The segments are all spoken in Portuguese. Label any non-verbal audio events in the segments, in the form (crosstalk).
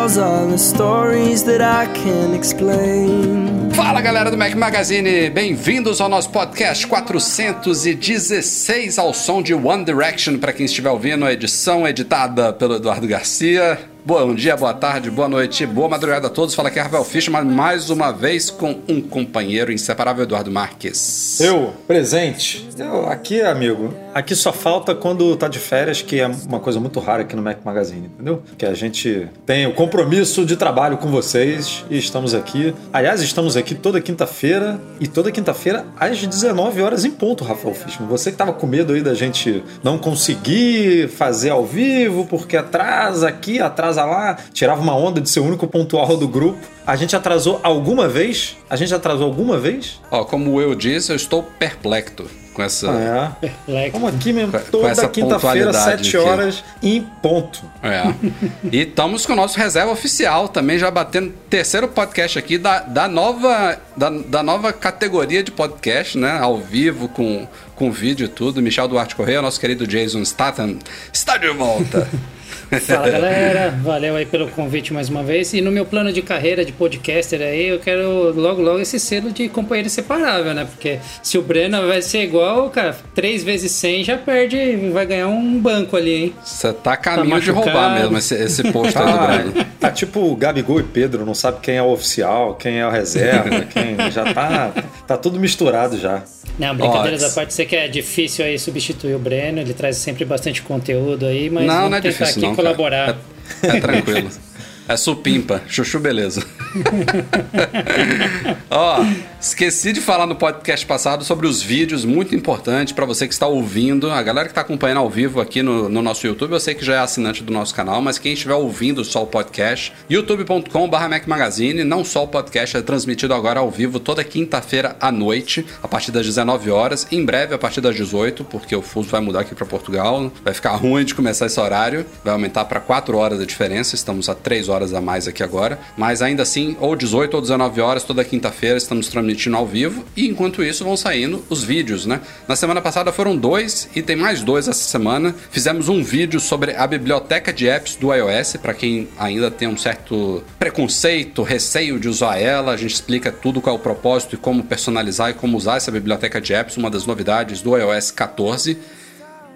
Are the stories that I can't explain. Fala galera do Mac Magazine, bem-vindos ao nosso podcast 416 ao som de One Direction para quem estiver ouvindo a edição editada pelo Eduardo Garcia. Bom dia, boa tarde, boa noite, boa madrugada a todos. Fala aqui é Rafael Fishman, mais uma vez com um companheiro inseparável, Eduardo Marques. Eu, presente. Eu, aqui, amigo, aqui só falta quando tá de férias, que é uma coisa muito rara aqui no Mac Magazine, entendeu? Que a gente tem o compromisso de trabalho com vocês e estamos aqui. Aliás, estamos aqui toda quinta-feira e toda quinta-feira às 19 horas em ponto, Rafael Fishman. Você que tava com medo aí da gente não conseguir fazer ao vivo porque atrasa aqui, atrasa lá, tirava uma onda de ser o único pontual do grupo. A gente atrasou alguma vez? A gente atrasou alguma vez? Ó, como eu disse, eu estou perplexo com essa. Ah, é. (laughs) Vamos aqui mesmo, Com- toda essa quinta-feira, pontualidade 7 aqui. horas em ponto. É. E estamos com o nosso reserva oficial também, já batendo terceiro podcast aqui da, da, nova, da, da nova categoria de podcast, né? Ao vivo, com, com vídeo e tudo. Michel Duarte Correia, nosso querido Jason Statham, está de volta. (laughs) Fala galera, valeu aí pelo convite mais uma vez. E no meu plano de carreira de podcaster aí, eu quero logo logo esse selo de companheiro inseparável, né? Porque se o Breno vai ser igual, cara, 3 vezes 100 já perde, vai ganhar um banco ali, hein? Você tá a caminho Tá de roubar mesmo esse, esse (laughs) post aí do Tá, Breno. tá tipo o Gabigol e Pedro, não sabe quem é o oficial, quem é o reserva, quem já tá, tá tudo misturado já. Não, brincadeiras à parte, sei que é difícil aí substituir o Breno, ele traz sempre bastante conteúdo aí, mas Não, não é tentar difícil aqui não, colaborar. É, é tranquilo. É supimpa, chuchu beleza. (laughs) Ó, esqueci de falar no podcast passado sobre os vídeos, muito importante pra você que está ouvindo. A galera que está acompanhando ao vivo aqui no, no nosso YouTube, eu sei que já é assinante do nosso canal, mas quem estiver ouvindo só o podcast, youtube.com.br Magazine, não só o podcast, é transmitido agora ao vivo toda quinta-feira à noite, a partir das 19 horas, em breve a partir das 18, porque o fuso vai mudar aqui para Portugal, vai ficar (laughs) ruim de começar esse horário, vai aumentar para 4 horas a diferença, estamos a 3 horas a mais aqui agora, mas ainda assim, ou 18 ou 19 horas, toda quinta-feira estamos transmitindo ao vivo, e enquanto isso vão saindo os vídeos, né? Na semana passada foram dois, e tem mais dois essa semana. Fizemos um vídeo sobre a biblioteca de apps do iOS, para quem ainda tem um certo preconceito, receio de usar ela, a gente explica tudo qual é o propósito e como personalizar e como usar essa biblioteca de apps, uma das novidades do iOS 14.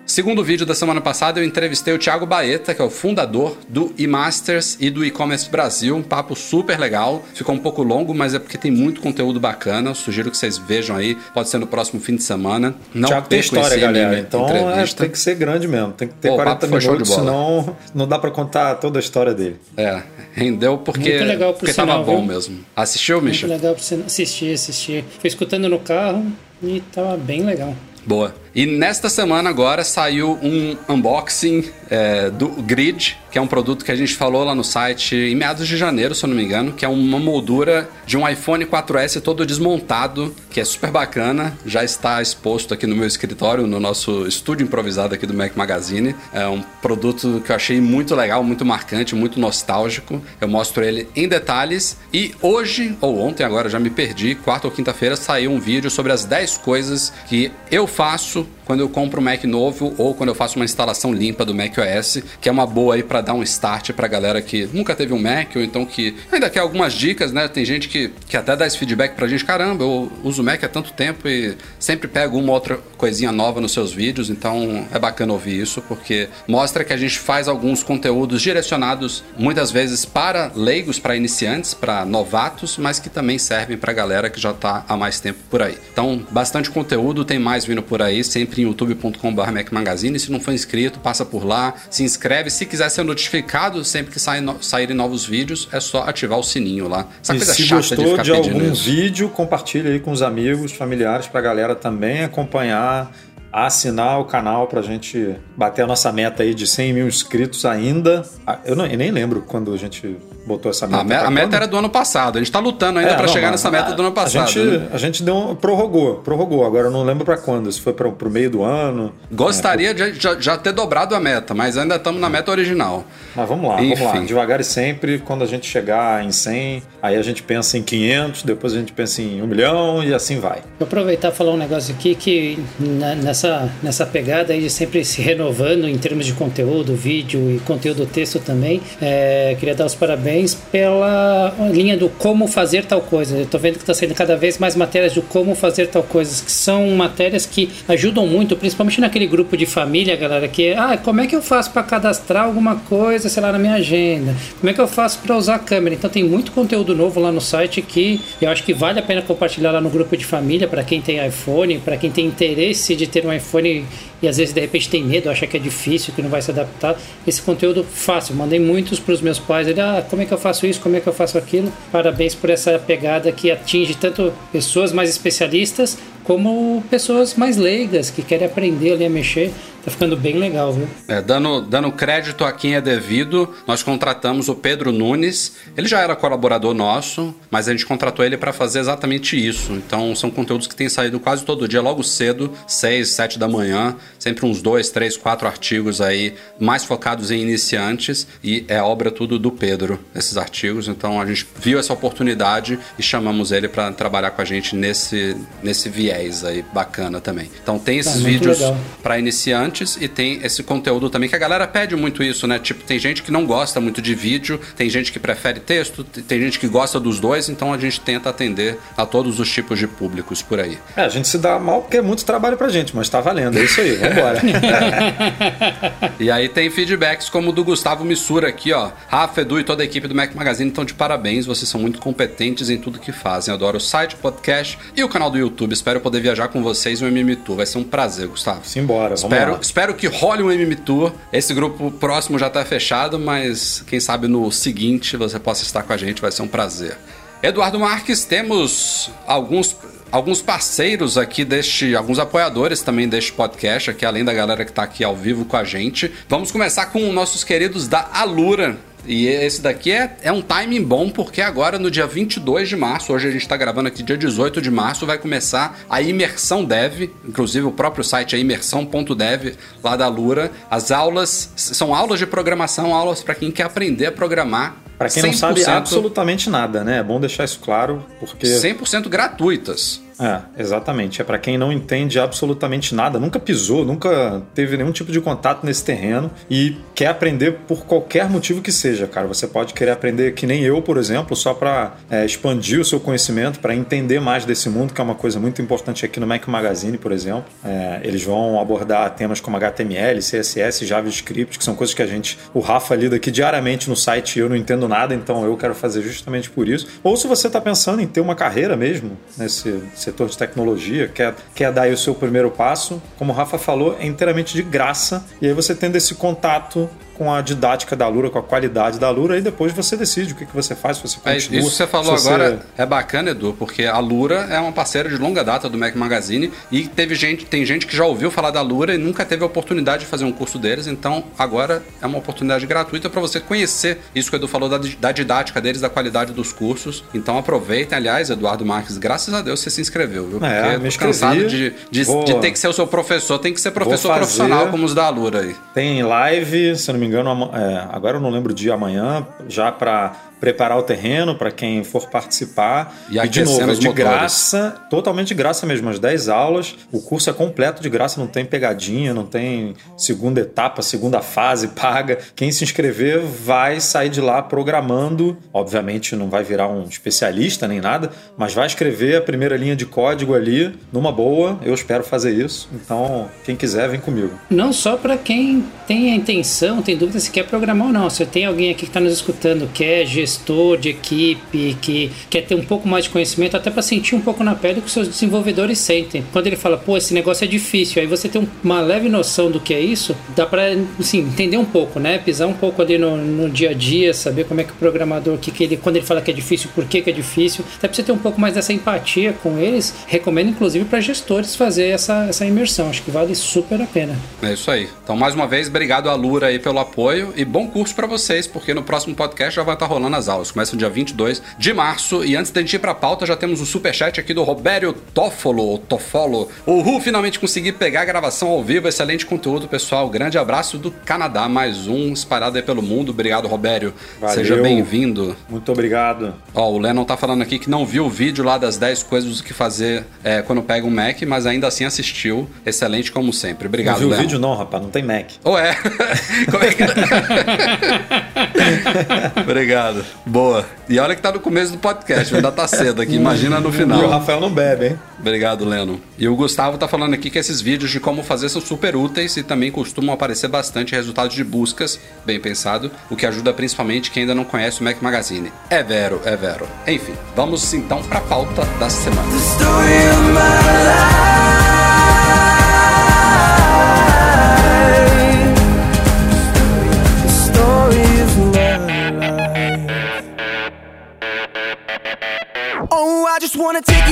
Segundo vídeo da semana passada, eu entrevistei o Thiago Baeta, que é o fundador do eMasters e do E-Commerce Brasil. Um papo super legal. Ficou um pouco longo, mas é porque tem muito conteúdo bacana. Eu sugiro que vocês vejam aí. Pode ser no próximo fim de semana. Não Tiago tem história, galera. Então é, tem que ser grande mesmo. Tem que ter Pô, o 40 papo foi show de minutos, bola. senão não dá pra contar toda a história dele. É, rendeu porque, Muito legal, por porque tava sinal, bom viu? mesmo. Assistiu, Muito Misha? legal pra você assistir, assistir. Fui escutando no carro e tava bem legal. Boa. E nesta semana agora saiu um unboxing é, do Grid, que é um produto que a gente falou lá no site em meados de janeiro, se eu não me engano, que é uma moldura de um iPhone 4S todo desmontado, que é super bacana. Já está exposto aqui no meu escritório, no nosso estúdio improvisado aqui do Mac Magazine. É um produto que eu achei muito legal, muito marcante, muito nostálgico. Eu mostro ele em detalhes. E hoje, ou ontem agora, já me perdi, quarta ou quinta-feira, saiu um vídeo sobre as 10 coisas que eu faço Bye. Quando eu compro um Mac novo ou quando eu faço uma instalação limpa do Mac OS, que é uma boa aí para dar um start pra galera que nunca teve um Mac ou então que ainda quer algumas dicas, né? Tem gente que, que até dá esse feedback pra gente, caramba, eu uso o Mac há tanto tempo e sempre pego uma outra coisinha nova nos seus vídeos, então é bacana ouvir isso porque mostra que a gente faz alguns conteúdos direcionados muitas vezes para leigos, para iniciantes, para novatos, mas que também servem pra galera que já tá há mais tempo por aí. Então, bastante conteúdo, tem mais vindo por aí, sempre sempre em youtube.com.br Magazine. Se não for inscrito, passa por lá, se inscreve. Se quiser ser notificado sempre que sair no, saírem novos vídeos, é só ativar o sininho lá. Essa e coisa se chata gostou de, ficar de algum isso. vídeo, compartilha aí com os amigos, familiares, pra galera também acompanhar assinar o canal para a gente bater a nossa meta aí de 100 mil inscritos ainda. Ah, eu, não, eu nem lembro quando a gente botou essa meta. A, me, a meta era do ano passado. A gente está lutando ainda é, para chegar nessa meta do ano passado. A gente, né? a gente deu um, prorrogou, prorrogou. Agora eu não lembro para quando. Se foi para o meio do ano. Gostaria é, de já, já, ter dobrado a meta, mas ainda estamos na meta original. Mas vamos lá, Enfim. vamos lá. Devagar e sempre, quando a gente chegar em 100, aí a gente pensa em 500, depois a gente pensa em 1 milhão e assim vai. Vou aproveitar e falar um negócio aqui que nessa, nessa pegada aí de sempre se renovando em termos de conteúdo, vídeo e conteúdo texto também, é, queria dar os parabéns pela linha do como fazer tal coisa. Eu tô vendo que está saindo cada vez mais matérias do como fazer tal coisa, que são matérias que ajudam muito, principalmente naquele grupo de família, galera, que ah, como é que eu faço para cadastrar alguma coisa, sei lá, na minha agenda? Como é que eu faço para usar a câmera? Então tem muito conteúdo novo lá no site que eu acho que vale a pena compartilhar lá no grupo de família para quem tem iPhone, para quem tem interesse de ter um iPhone e às vezes de repente tem medo, acha que é difícil, que não vai se adaptar. Esse conteúdo fácil, mandei muitos para os meus pais, ele, ah, como é que eu faço isso, como é que eu faço aquilo. Parabéns por essa pegada que atinge tanto pessoas mais especialistas como pessoas mais leigas que querem aprender ali a mexer. Tá ficando bem legal, viu? É, dando, dando crédito a quem é devido, nós contratamos o Pedro Nunes. Ele já era colaborador nosso, mas a gente contratou ele para fazer exatamente isso. Então são conteúdos que têm saído quase todo dia, logo cedo, 6, 7 da manhã. Sempre uns 2, 3, 4 artigos aí, mais focados em iniciantes. E é obra tudo do Pedro, esses artigos. Então a gente viu essa oportunidade e chamamos ele para trabalhar com a gente nesse, nesse viés aí bacana também. Então tem esses tá, vídeos para iniciantes e tem esse conteúdo também que a galera pede muito isso, né? Tipo, tem gente que não gosta muito de vídeo, tem gente que prefere texto, tem gente que gosta dos dois, então a gente tenta atender a todos os tipos de públicos por aí. É, a gente se dá mal porque é muito trabalho pra gente, mas tá valendo, é isso aí, vambora. (laughs) e aí tem feedbacks como o do Gustavo Missura aqui, ó. Rafa, Edu e toda a equipe do Mac Magazine estão de parabéns, vocês são muito competentes em tudo que fazem. Adoro o site, podcast e o canal do YouTube. Espero poder viajar com vocês no MM Tour. Vai ser um prazer, Gustavo. Simbora, vamos Espero, lá. Espero que role um MM Tour. Esse grupo próximo já está fechado, mas quem sabe no seguinte você possa estar com a gente, vai ser um prazer. Eduardo Marques, temos alguns alguns parceiros aqui deste, alguns apoiadores também deste podcast, aqui além da galera que está aqui ao vivo com a gente. Vamos começar com nossos queridos da Alura, e esse daqui é, é um timing bom, porque agora no dia 22 de março, hoje a gente está gravando aqui dia 18 de março, vai começar a imersão dev, inclusive o próprio site é imersão.dev lá da Lura. As aulas são aulas de programação, aulas para quem quer aprender a programar para quem não sabe absolutamente nada, né? É bom deixar isso claro, porque 100% gratuitas. É, exatamente. É para quem não entende absolutamente nada, nunca pisou, nunca teve nenhum tipo de contato nesse terreno e quer aprender por qualquer motivo que seja, cara. Você pode querer aprender que nem eu, por exemplo, só para é, expandir o seu conhecimento, para entender mais desse mundo, que é uma coisa muito importante aqui no Mac Magazine, por exemplo. É, eles vão abordar temas como HTML, CSS, JavaScript, que são coisas que a gente, o Rafa lida aqui diariamente no site e eu não entendo nada, então eu quero fazer justamente por isso. Ou se você está pensando em ter uma carreira mesmo nesse setor de tecnologia, quer, quer dar o seu primeiro passo, como o Rafa falou, é inteiramente de graça. E aí você tendo esse contato com a didática da Lura, com a qualidade da Lura, e depois você decide o que, que você faz, se você é, continua. isso que você falou agora é bacana, Edu, porque a Lura é uma parceira de longa data do Mac Magazine e teve gente, tem gente que já ouviu falar da Lura e nunca teve a oportunidade de fazer um curso deles, então agora é uma oportunidade gratuita para você conhecer isso que o Edu falou da, da didática deles, da qualidade dos cursos. Então aproveitem, aliás, Eduardo Marques, graças a Deus você se inscreveu, viu? É, porque é, me cansado de, de, vou, de, ter que ser o seu professor, tem que ser professor profissional como os da Lura aí. Tem live, se não me engano, é, agora eu não lembro o dia amanhã, já para preparar o terreno para quem for participar. E, e de novo, é de graça, totalmente de graça mesmo, as 10 aulas. O curso é completo de graça, não tem pegadinha, não tem segunda etapa, segunda fase paga. Quem se inscrever vai sair de lá programando. Obviamente não vai virar um especialista nem nada, mas vai escrever a primeira linha de código ali numa boa. Eu espero fazer isso. Então, quem quiser, vem comigo. Não só para quem tem a intenção, tem dúvida se quer programar ou não. Se tem alguém aqui que está nos escutando, quer gestionar gestor de equipe, que quer ter um pouco mais de conhecimento, até para sentir um pouco na pele o que seus desenvolvedores sentem. Quando ele fala, pô, esse negócio é difícil, aí você tem uma leve noção do que é isso, dá para assim, entender um pouco, né? Pisar um pouco ali no, no dia a dia, saber como é que o programador, que, que ele, quando ele fala que é difícil, por que, que é difícil, até pra você ter um pouco mais dessa empatia com eles, recomendo inclusive para gestores fazer essa, essa imersão. Acho que vale super a pena. É isso aí. Então, mais uma vez, obrigado a Lura aí pelo apoio e bom curso para vocês, porque no próximo podcast já vai estar rolando as aulas. Começa no dia 22 de março. E antes da gente ir pra pauta, já temos um superchat aqui do Robério Toffolo, ou Tofolo. O Ru finalmente consegui pegar a gravação ao vivo. Excelente conteúdo, pessoal. Grande abraço do Canadá. Mais um espalhado aí pelo mundo. Obrigado, Robério. Valeu. Seja bem-vindo. Muito obrigado. Ó, o Lennon tá falando aqui que não viu o vídeo lá das 10 coisas que fazer é, quando pega um Mac, mas ainda assim assistiu. Excelente como sempre. Obrigado, não viu Lennon. o vídeo não, rapaz, não tem Mac. Ou é? (laughs) Como é que... (laughs) (laughs) Obrigado. Boa. E olha que tá no começo do podcast, ainda tá cedo aqui. Imagina no E o final. Rafael não bebe, hein? Obrigado, Leno. E o Gustavo tá falando aqui que esses vídeos de como fazer são super úteis e também costumam aparecer bastante resultados de buscas, bem pensado, o que ajuda principalmente quem ainda não conhece o Mac Magazine. É vero, é vero. Enfim, vamos então pra pauta da semana. story of my life.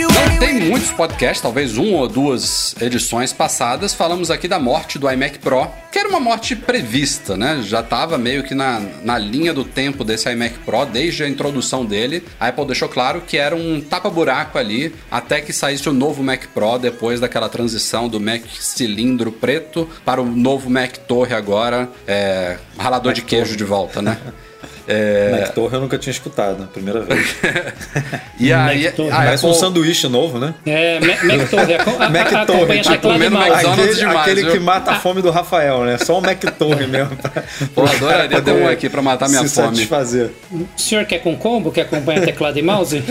Não tem muitos podcasts, talvez uma ou duas edições passadas, falamos aqui da morte do iMac Pro, que era uma morte prevista, né? Já estava meio que na, na linha do tempo desse iMac Pro, desde a introdução dele. A Apple deixou claro que era um tapa-buraco ali, até que saísse o novo Mac Pro, depois daquela transição do Mac cilindro preto para o novo Mac Torre agora, é, ralador de queijo de volta, né? (laughs) É, Mac Torre eu nunca tinha escutado, primeira vez. (laughs) e aí, Mac Torre. a Parece um Apple- sanduíche novo, né? É, Mac Torre, teclado e comendo mouse. McDonald's Aquele, demais, aquele viu? que mata a fome do Rafael, né? Só o Mac Torre mesmo. pra- (laughs) Pô, adoraria ter um aqui pra matar minha se fome. satisfazer. O senhor quer com combo, que acompanha teclado e mouse? (laughs)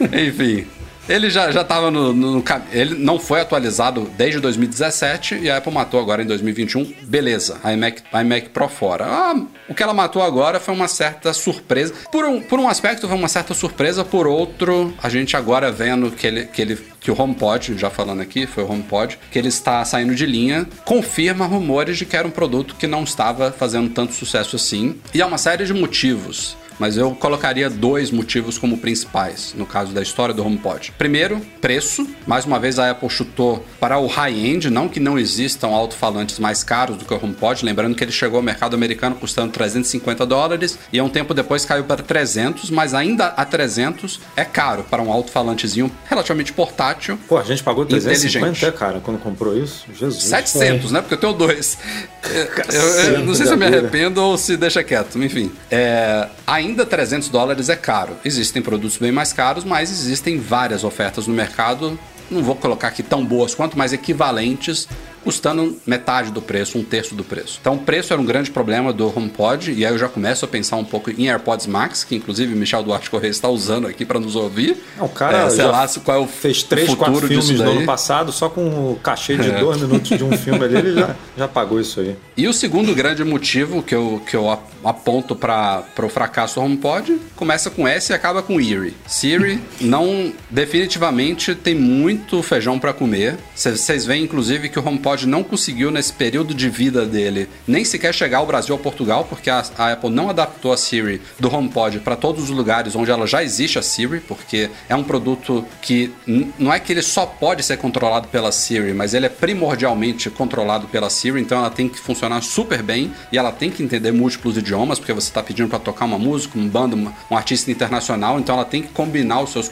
Enfim. Ele já, já tava no, no Ele não foi atualizado desde 2017 e a Apple matou agora em 2021. Beleza, iMac, iMac Pro fora. Ah, o que ela matou agora foi uma certa surpresa. Por um, por um aspecto, foi uma certa surpresa. Por outro, a gente agora vendo que ele, que ele que o HomePod, já falando aqui, foi o HomePod, que ele está saindo de linha, confirma rumores de que era um produto que não estava fazendo tanto sucesso assim. E há uma série de motivos. Mas eu colocaria dois motivos como principais no caso da história do HomePod. Primeiro, preço. Mais uma vez a Apple chutou para o high-end, não que não existam alto-falantes mais caros do que o HomePod, lembrando que ele chegou ao mercado americano custando 350 dólares e um tempo depois caiu para 300, mas ainda a 300 é caro para um alto-falantezinho relativamente portátil. Pô, a gente pagou 350, Inteligente. cara, quando comprou isso? Jesus. 700, né? Porque eu tenho dois. (laughs) Eu, eu- não sei se eu me arrependo ou se deixa quieto. Enfim, é, ainda 300 dólares é caro. Existem produtos bem mais caros, mas existem várias ofertas no mercado. Não vou colocar aqui tão boas quanto, mas equivalentes, custando metade do preço, um terço do preço. Então, o preço era um grande problema do HomePod, e aí eu já começo a pensar um pouco em AirPods Max, que inclusive Michel Duarte Correia está usando aqui para nos ouvir. Não, o cara É, sei lá qual é o fez três, futuro quatro filmes no. É. ano passado, só com o cachê de dois minutos de um filme ali, ele já, já pagou isso aí. (laughs) E o segundo grande motivo que eu, que eu ap- aponto para o fracasso do HomePod começa com S e acaba com Siri. Siri não definitivamente tem muito feijão para comer. Vocês veem inclusive que o HomePod não conseguiu nesse período de vida dele nem sequer chegar ao Brasil ou Portugal, porque a, a Apple não adaptou a Siri do HomePod para todos os lugares onde ela já existe a Siri, porque é um produto que não é que ele só pode ser controlado pela Siri, mas ele é primordialmente controlado pela Siri, então ela tem que funcionar super bem e ela tem que entender múltiplos idiomas, porque você está pedindo para tocar uma música, um bando, um artista internacional, então ela tem que combinar os seus,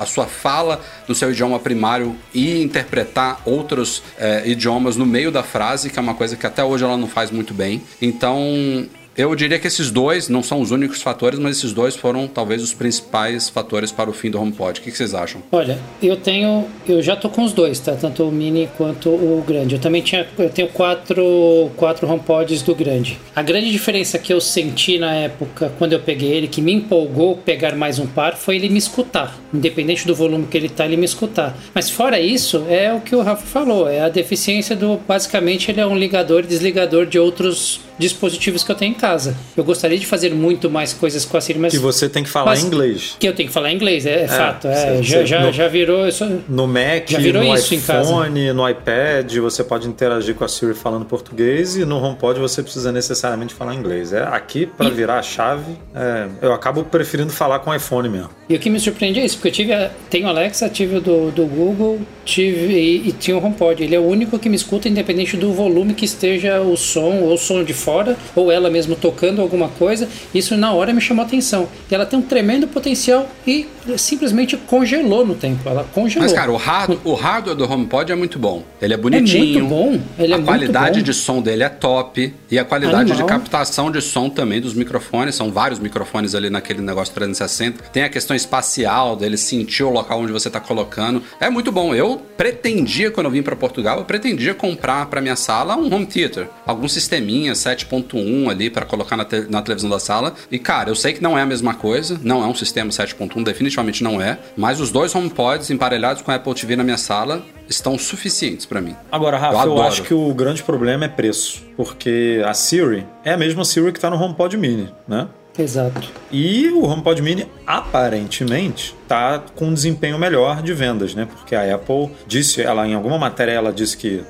a sua fala no seu idioma primário e interpretar outros eh, idiomas no meio da frase, que é uma coisa que até hoje ela não faz muito bem. Então, eu diria que esses dois não são os únicos fatores, mas esses dois foram talvez os principais fatores para o fim do HomePod. O que vocês acham? Olha, eu tenho. Eu já tô com os dois, tá? Tanto o mini quanto o grande. Eu também tinha. Eu tenho quatro, quatro HomePods do grande. A grande diferença que eu senti na época, quando eu peguei ele, que me empolgou pegar mais um par, foi ele me escutar. Independente do volume que ele tá, ele me escutar. Mas fora isso, é o que o Rafa falou. É a deficiência do. Basicamente, ele é um ligador e desligador de outros dispositivos que eu tenho em casa. Casa. Eu gostaria de fazer muito mais coisas com a Siri, mas. Que você tem que falar inglês. Que eu tenho que falar inglês, é, fato. É, você- já, você- já, no- já virou. Isso, No Mac, Já virou no isso iPhone, no iPad, você pode interagir com a Siri falando português e no HomePod você precisa necessariamente falar inglês. É aqui para E- virar a chave, é, eu acabo preferindo falar com o iPhone mesmo. E o que me surpreende é isso, porque eu tive a, tenho o Alexa, tive o do, do Google, tive e, e tinha o HomePod. Ele é o único que me escuta independente do volume que esteja o som, ou o som de fora, ou ela mesmo tocando alguma coisa. Isso na hora me chamou a atenção. E ela tem um tremendo potencial e simplesmente congelou no tempo. Ela congelou. Mas, cara, o, hard, o hardware do HomePod é muito bom. Ele é bonitinho. muito bom, ele é a muito qualidade bom. de som dele é top. E a qualidade Animal. de captação de som também dos microfones. São vários microfones ali naquele negócio 360. Tem a questão espacial dele sentir o local onde você tá colocando. É muito bom. Eu pretendia, quando eu vim para Portugal, eu pretendia comprar para minha sala um home theater. Algum sisteminha 7.1 ali para colocar na, te- na televisão da sala. E, cara, eu sei que não é a mesma coisa. Não é um sistema 7.1, definitivamente não é. Mas os dois HomePods emparelhados com a Apple TV na minha sala estão suficientes para mim. Agora, Rafa, eu, adoro. acho que o grande problema é preço, porque a Siri é a mesma Siri que está no HomePod Mini, né? Exato. E o HomePod Mini aparentemente está com um desempenho melhor de vendas, né? Porque a Apple disse, ela em alguma matéria ela disse que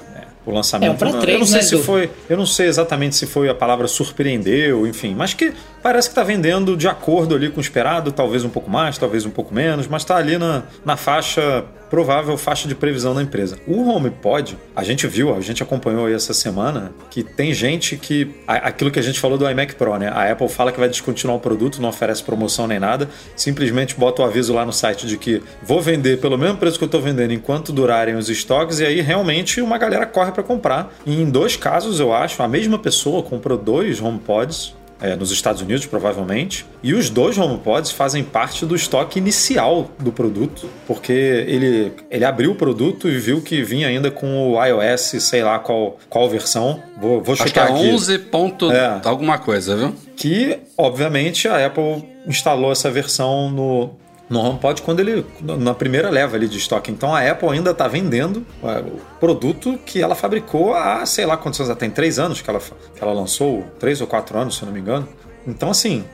o lançamento É um pra eu não três, sei né, se Edu? foi, eu não sei exatamente se foi a palavra surpreendeu, enfim, mas que parece que está vendendo de acordo ali com o esperado, talvez um pouco mais, talvez um pouco menos, mas está ali na, na faixa provável faixa de previsão da empresa. O HomePod, a gente viu, a gente acompanhou aí essa semana, que tem gente que. Aquilo que a gente falou do iMac Pro, né? A Apple fala que vai descontinuar o produto, não oferece promoção nem nada, simplesmente bota o aviso lá no site de que vou vender pelo mesmo preço que eu tô vendendo enquanto durarem os estoques, e aí realmente uma galera corre para comprar. E em dois casos, eu acho, a mesma pessoa comprou dois HomePods é, nos Estados Unidos, provavelmente. E os dois HomePods fazem parte do estoque inicial do produto, porque ele, ele abriu o produto e viu que vinha ainda com o iOS, sei lá qual, qual versão. Vou, vou Acho que é aqui. 11 ponto É. alguma coisa, viu? Que, obviamente, a Apple instalou essa versão no, no HomePod quando ele na primeira leva ali de estoque. Então a Apple ainda está vendendo é, o produto que ela fabricou há, sei lá quantos anos, tem três anos que ela, que ela lançou, três ou quatro anos, se eu não me engano. Então, assim,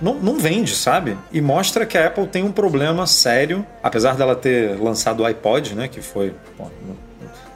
não, não vende, sabe? E mostra que a Apple tem um problema sério, apesar dela ter lançado o iPod, né? Que foi. bom,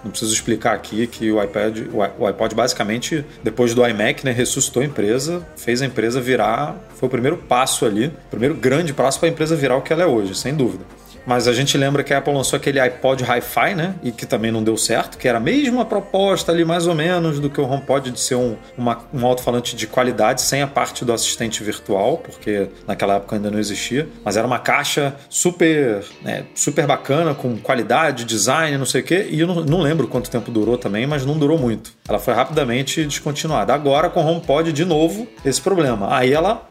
não- preciso explicar aqui que o iPad, o iPod basicamente, depois do iMac, né, ressuscitou a empresa, fez a empresa virar, foi o primeiro passo ali, o primeiro grande passo para a empresa virar o que ela é hoje, sem dúvida. Mas a gente lembra que a Apple lançou aquele iPod Hi-Fi, né? E que também não deu certo, que era a mesma proposta ali, mais ou menos, do que o HomePod de ser um, uma- um alto-falante de qualidade, sem a parte do assistente virtual, porque naquela época ainda não existia. Mas era uma caixa super, né, super bacana, com qualidade, design, não sei o quê. E eu não, não lembro quanto tempo durou também, mas não durou muito. Ela foi rapidamente descontinuada. Agora com o HomePod, de novo, esse problema. Aí ela,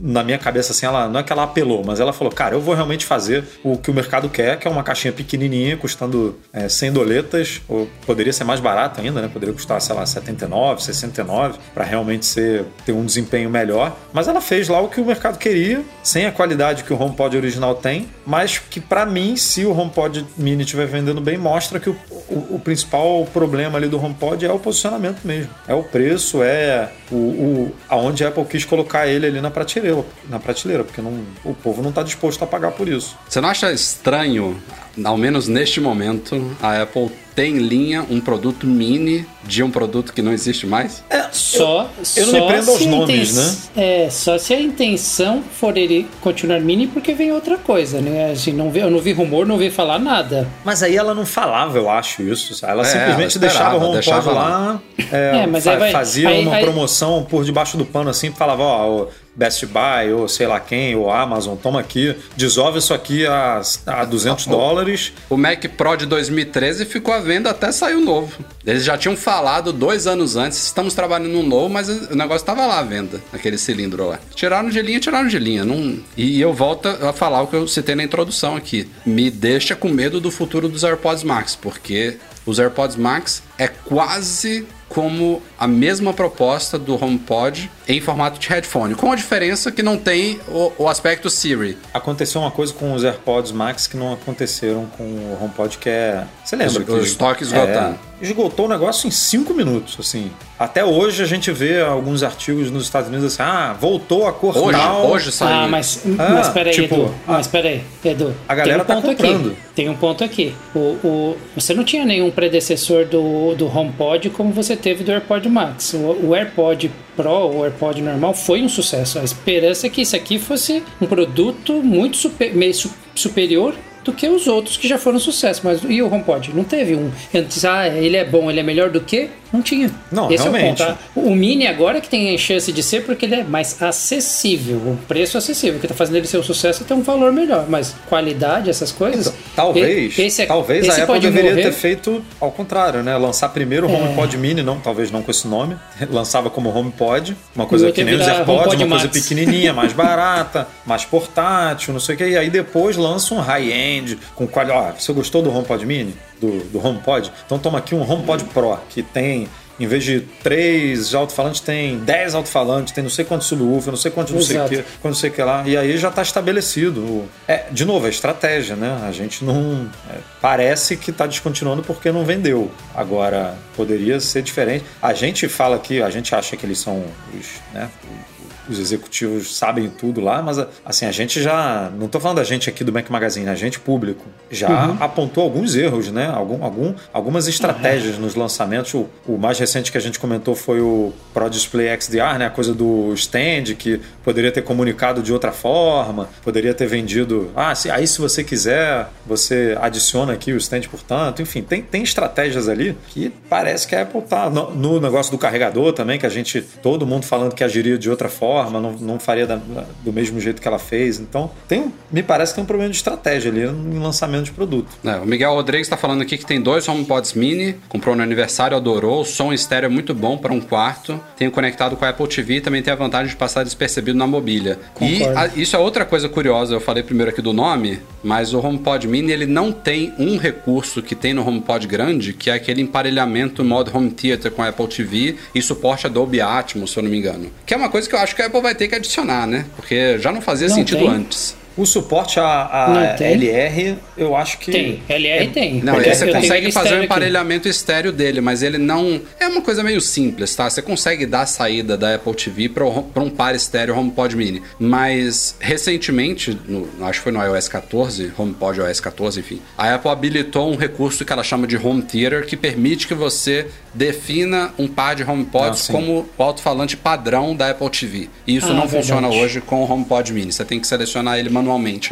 na minha cabeça, assim, ela não é que ela apelou, mas ela falou: cara, eu vou realmente fazer o que o mercado quer, que é uma caixinha pequenininha, custando é, 100 doletas, ou poderia ser mais barato ainda, né? Poderia custar, sei lá, 79, 69, para realmente ser, ter um desempenho melhor. Mas ela fez lá o que o mercado queria, sem a qualidade que o HomePod original tem, mas que para mim, se o HomePod Mini estiver vendendo bem, mostra que o, o, o principal problema ali do HomePod é o posicionamento mesmo. É o preço, é o, o aonde a Apple quis colocar ele ali na prateleira, na prateleira porque não, o povo não está disposto a pagar por isso. Você não acha estranho, ao menos neste momento, a Apple tem em linha um produto mini de um produto que não existe mais? Só, eu não só me prendo aos se a nomes, inten- né? É, só se a intenção for ele continuar mini porque vem outra coisa, né? Assim, não vi, eu não vi rumor, não vi falar nada. Mas aí ela não falava, eu acho, isso. sabe? Ela É, simplesmente ela esperava, deixava o deixava lá, é, É, mas fa- aí vai- fazia aí- uma aí- promoção por debaixo do pano assim, falava, ó, Best Buy, ou sei lá quem, ou Amazon, toma aqui, dissolve isso aqui a, a 200 dólares. O Mac Pro de 2013 ficou à venda até saiu novo. Eles já tinham falado dois anos antes, estamos trabalhando no novo, mas o negócio estava lá à venda, aquele cilindro lá. Tiraram de linha, tiraram de linha. Não... E eu volto a falar o que eu citei na introdução aqui. Me deixa com medo do futuro dos AirPods Max, porque os AirPods Max é quase como a mesma proposta do HomePod em formato de headphone, com a diferença que não tem o, o aspecto Siri. Aconteceu uma coisa com os AirPods Max que não aconteceram com o HomePod, que é... Você lembra Os- que... o estoque esgotando. É, esgotou o negócio em cinco minutos, assim. Até hoje a gente vê alguns artigos nos Estados Unidos assim, ah, voltou a cor Hoje, tal. hoje saiu. Ah, mas, Ah, mas peraí, tipo, Edu. Mas peraí, Edu. a galera tem um tá ponto comprando. Aqui. Tem um ponto aqui. O, o, você não tinha nenhum predecessor do, do HomePod como você teve do AirPod Max. O, o AirPod Pro, o AirPod normal, foi um sucesso. A esperança é que isso aqui fosse um produto muito super, meio su- superior do que os outros que já foram sucesso. Mas e o HomePod? Não teve um. Antes, ah, ele é bom, ele é melhor do que? Não tinha. Não, Esse realmente. é o ponto. Ah, O Mini agora que tem chance de ser porque ele é mais acessível, o preço é acessível. O que tá fazendo ele ser um sucesso é ter um valor melhor, mas qualidade, essas coisas. Então, Talvez, e- esse é- talvez esse a Apple deveria morrer. ter feito ao contrário, né? Lançar primeiro o É. HomePod Mini, não, talvez não com esse nome. (laughs) Lançava como HomePod, uma coisa E que nem os AirPods, uma coisa Max. pequenininha, mais barata, (laughs) mais portátil, não sei o que. E aí depois lança um high-end com qualidade. Ó, você gostou do HomePod Mini? Do, do HomePod? Então toma aqui um HomePod Pro, que tem em vez de três alto-falantes, tem dez alto-falantes, tem não sei quantos subwoofer, não sei quantos não sei que, quando não sei o que lá. E aí já está estabelecido. É, de novo, é estratégia, né? A gente não. é, parece que está descontinuando porque não vendeu. Agora, poderia ser diferente. A gente fala que a gente acha que eles são os. Né, os executivos sabem tudo lá, mas assim, a gente já. Não estou falando da gente aqui do Mac Magazine, a gente público. Já Uhum. apontou alguns erros, né? Algum, algum, algumas estratégias nos lançamentos. O, o mais recente que a gente comentou foi o Pro Display XDR, né? A coisa do stand, que poderia ter comunicado de outra forma, poderia ter vendido. Ah, se, aí se você quiser, você adiciona aqui o stand, portanto. Enfim, tem, tem estratégias ali que parece que a Apple tá. No, no negócio do carregador também, que a gente. Todo mundo falando que agiria de outra forma, não, não faria da- do mesmo jeito que ela fez. Então, tem, um- me parece que tem um problema de estratégia ali em lançamento de produto. É, o Miguel Rodrigues está falando aqui que tem dois HomePods mini, comprou no aniversário, adorou. O som estéreo é muito bom para um quarto. Tenho conectado com a Apple TV e também tem a vantagem de passar despercebido na mobília. E Concordo. a- isso é outra coisa curiosa. Eu falei primeiro aqui do nome, mas o HomePod mini ele não tem um recurso que tem no HomePod grande, que é aquele emparelhamento modo Home Theater com a Apple TV e suporte a Dolby Atmos, se eu não me engano. Que é uma coisa que eu acho que a Apple vai ter que adicionar, né? Porque já não fazia Não sentido tem. antes. O suporte a, a? LR, eu acho que. Tem, LR é- tem. Não, Porque você consegue fazer o aqui. emparelhamento estéreo dele, mas ele não. É uma coisa meio simples, tá? Você consegue dar a saída da Apple TV para um par estéreo HomePod Mini. Mas recentemente, no- acho que foi no iOS 14, HomePod iOS 14, enfim, a Apple habilitou um recurso que ela chama de Home Theater, que permite que você defina um par de HomePods Ah, como o alto-falante padrão da Apple TV. E isso Ah, não verdade. funciona hoje com o HomePod Mini. Você tem que selecionar ele manualmente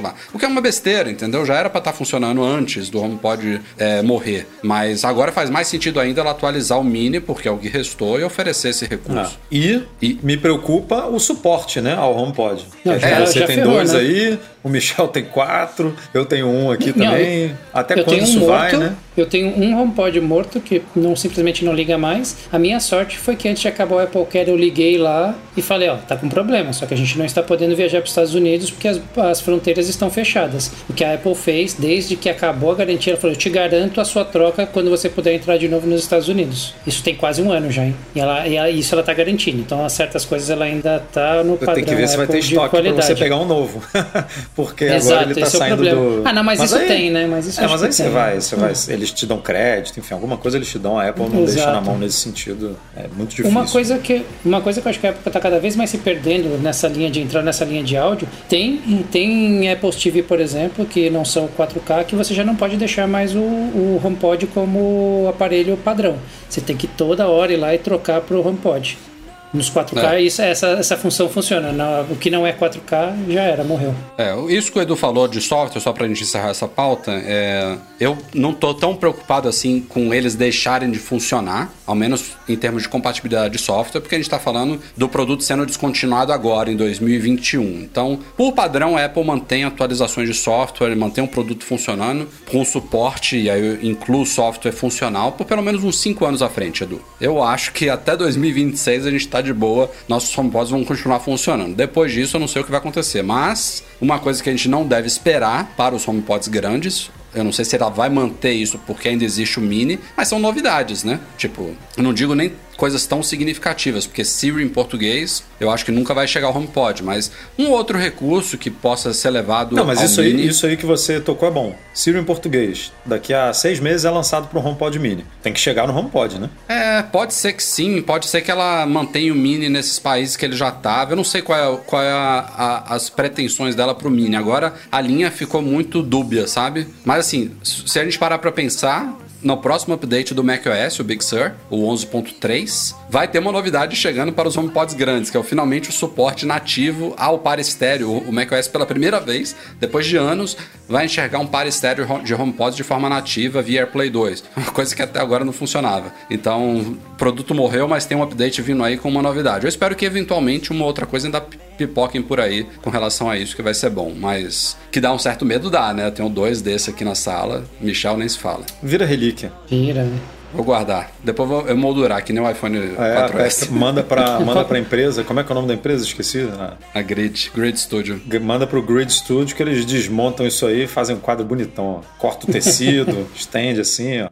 lá. O que é uma besteira, entendeu? Já era pra estar funcionando antes do HomePod é, morrer. Mas agora faz mais sentido ainda ela atualizar o Mini, porque é o que restou, e oferecer esse Ah, recurso. E, E- me preocupa o suporte, né, ao HomePod. Não, Que já- você já tem ferrou, dois né? aí, o Michel tem quatro, eu tenho um aqui Não, também. Até eu quando tenho um isso morto, vai, né? Eu tenho um HomePod morto que não simplesmente não liga mais. A minha sorte foi que antes de acabar o Apple Care eu liguei lá e falei, ó, tá com problema, só que a gente não está podendo viajar para os Estados Unidos porque as, as fronteiras estão fechadas. O que a Apple fez desde que acabou a garantia, ela falou, eu te garanto a sua troca quando você puder entrar de novo nos Estados Unidos. Isso tem quase um ano já, hein? E, ela, e ela- isso ela tá garantindo. Então, certas coisas ela ainda tá no padrão Tem que ver se vai ter de estoque pra qualidade. você pegar um novo. (laughs) Porque Exato, agora ele tá é saindo problema. do. Ah, não, mas isso tem, né? Mas isso é, mas aí você tem. vai, você vai. Eles te dão crédito, enfim, alguma coisa eles te dão, a Apple não deixa na Exato. mão nesse sentido. É muito difícil. Uma coisa que uma coisa que eu acho que a Apple está cada vez mais se perdendo nessa linha de entrar nessa linha de áudio, tem tem Apple TV, por exemplo, que não são 4K, que você já não pode deixar mais o, o HomePod como aparelho padrão. Você tem que toda hora ir lá e trocar para o HomePod. Nos 4K, É. isso, essa, essa função funciona. Na- o que não é 4K já era, morreu. É, isso que o Edu falou de software, só pra gente encerrar essa pauta, é, eu não tô tão preocupado assim com eles deixarem de funcionar, ao menos em termos de compatibilidade de software, porque a gente tá falando do produto sendo descontinuado agora, em 2021. Então, por padrão, a Apple mantém atualizações de software, mantém o produto funcionando com suporte, e aí eu incluo software funcional, por pelo menos uns 5 anos à frente, Edu. Eu acho que até 2026 a gente tá de boa, nossos HomePods vão continuar funcionando. Depois disso, eu não sei o que vai acontecer, mas uma coisa que a gente não deve esperar para os HomePods grandes Eu não sei se ela vai manter isso porque ainda existe o Mini, mas são novidades, né? Tipo, eu não digo nem coisas tão significativas, porque Siri em português eu acho que nunca vai chegar ao HomePod, mas um outro recurso que possa ser levado Não, mas isso Mini... aí, isso aí que você tocou é bom. Siri em português. Daqui a seis meses é lançado para o HomePod Mini. Tem que chegar no HomePod, né? É, pode ser que sim, pode ser que ela mantenha o Mini nesses países que ele já estava. Eu não sei qual é, qual é a, a, as pretensões dela pro Mini. Agora a linha ficou muito dúbia, sabe? Mas assim, se a gente parar para pensar, no próximo update do macOS, o Big Sur, o 11.3, vai ter uma novidade chegando para os HomePods grandes, que é o, finalmente o suporte nativo ao par estéreo. O macOS, pela primeira vez, depois de anos, vai enxergar um par estéreo de HomePods de forma nativa via AirPlay 2, (laughs) uma coisa que até agora não funcionava. Então, o produto morreu, mas tem um update vindo aí com uma novidade. Eu espero que eventualmente uma outra coisa ainda pipoquem por aí com relação a isso, que vai ser bom. Mas que dá um certo medo, dá, né? Eu tenho dois desses aqui na sala, Michel nem se fala. Vira relíquia. Vira, né? Vou guardar. Depois vou eu moldurar, que nem o iPhone É, 4S. (laughs) manda pra, manda pra empresa. Como é que é o nome da empresa? Esqueci. Ah, A Grid, Grid Studio. Manda pro Grid Studio que eles desmontam isso aí e fazem um quadro bonitão. Ó. Corta o tecido, (laughs) estende assim, ó.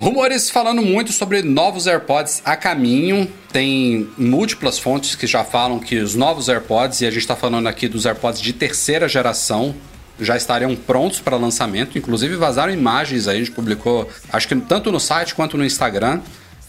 Rumores falando muito sobre novos AirPods a caminho. Tem múltiplas fontes que já falam que os novos AirPods, e a gente está falando aqui dos AirPods de terceira geração, já estariam prontos para lançamento. Inclusive vazaram imagens aí, a gente publicou, acho que tanto no site quanto no Instagram.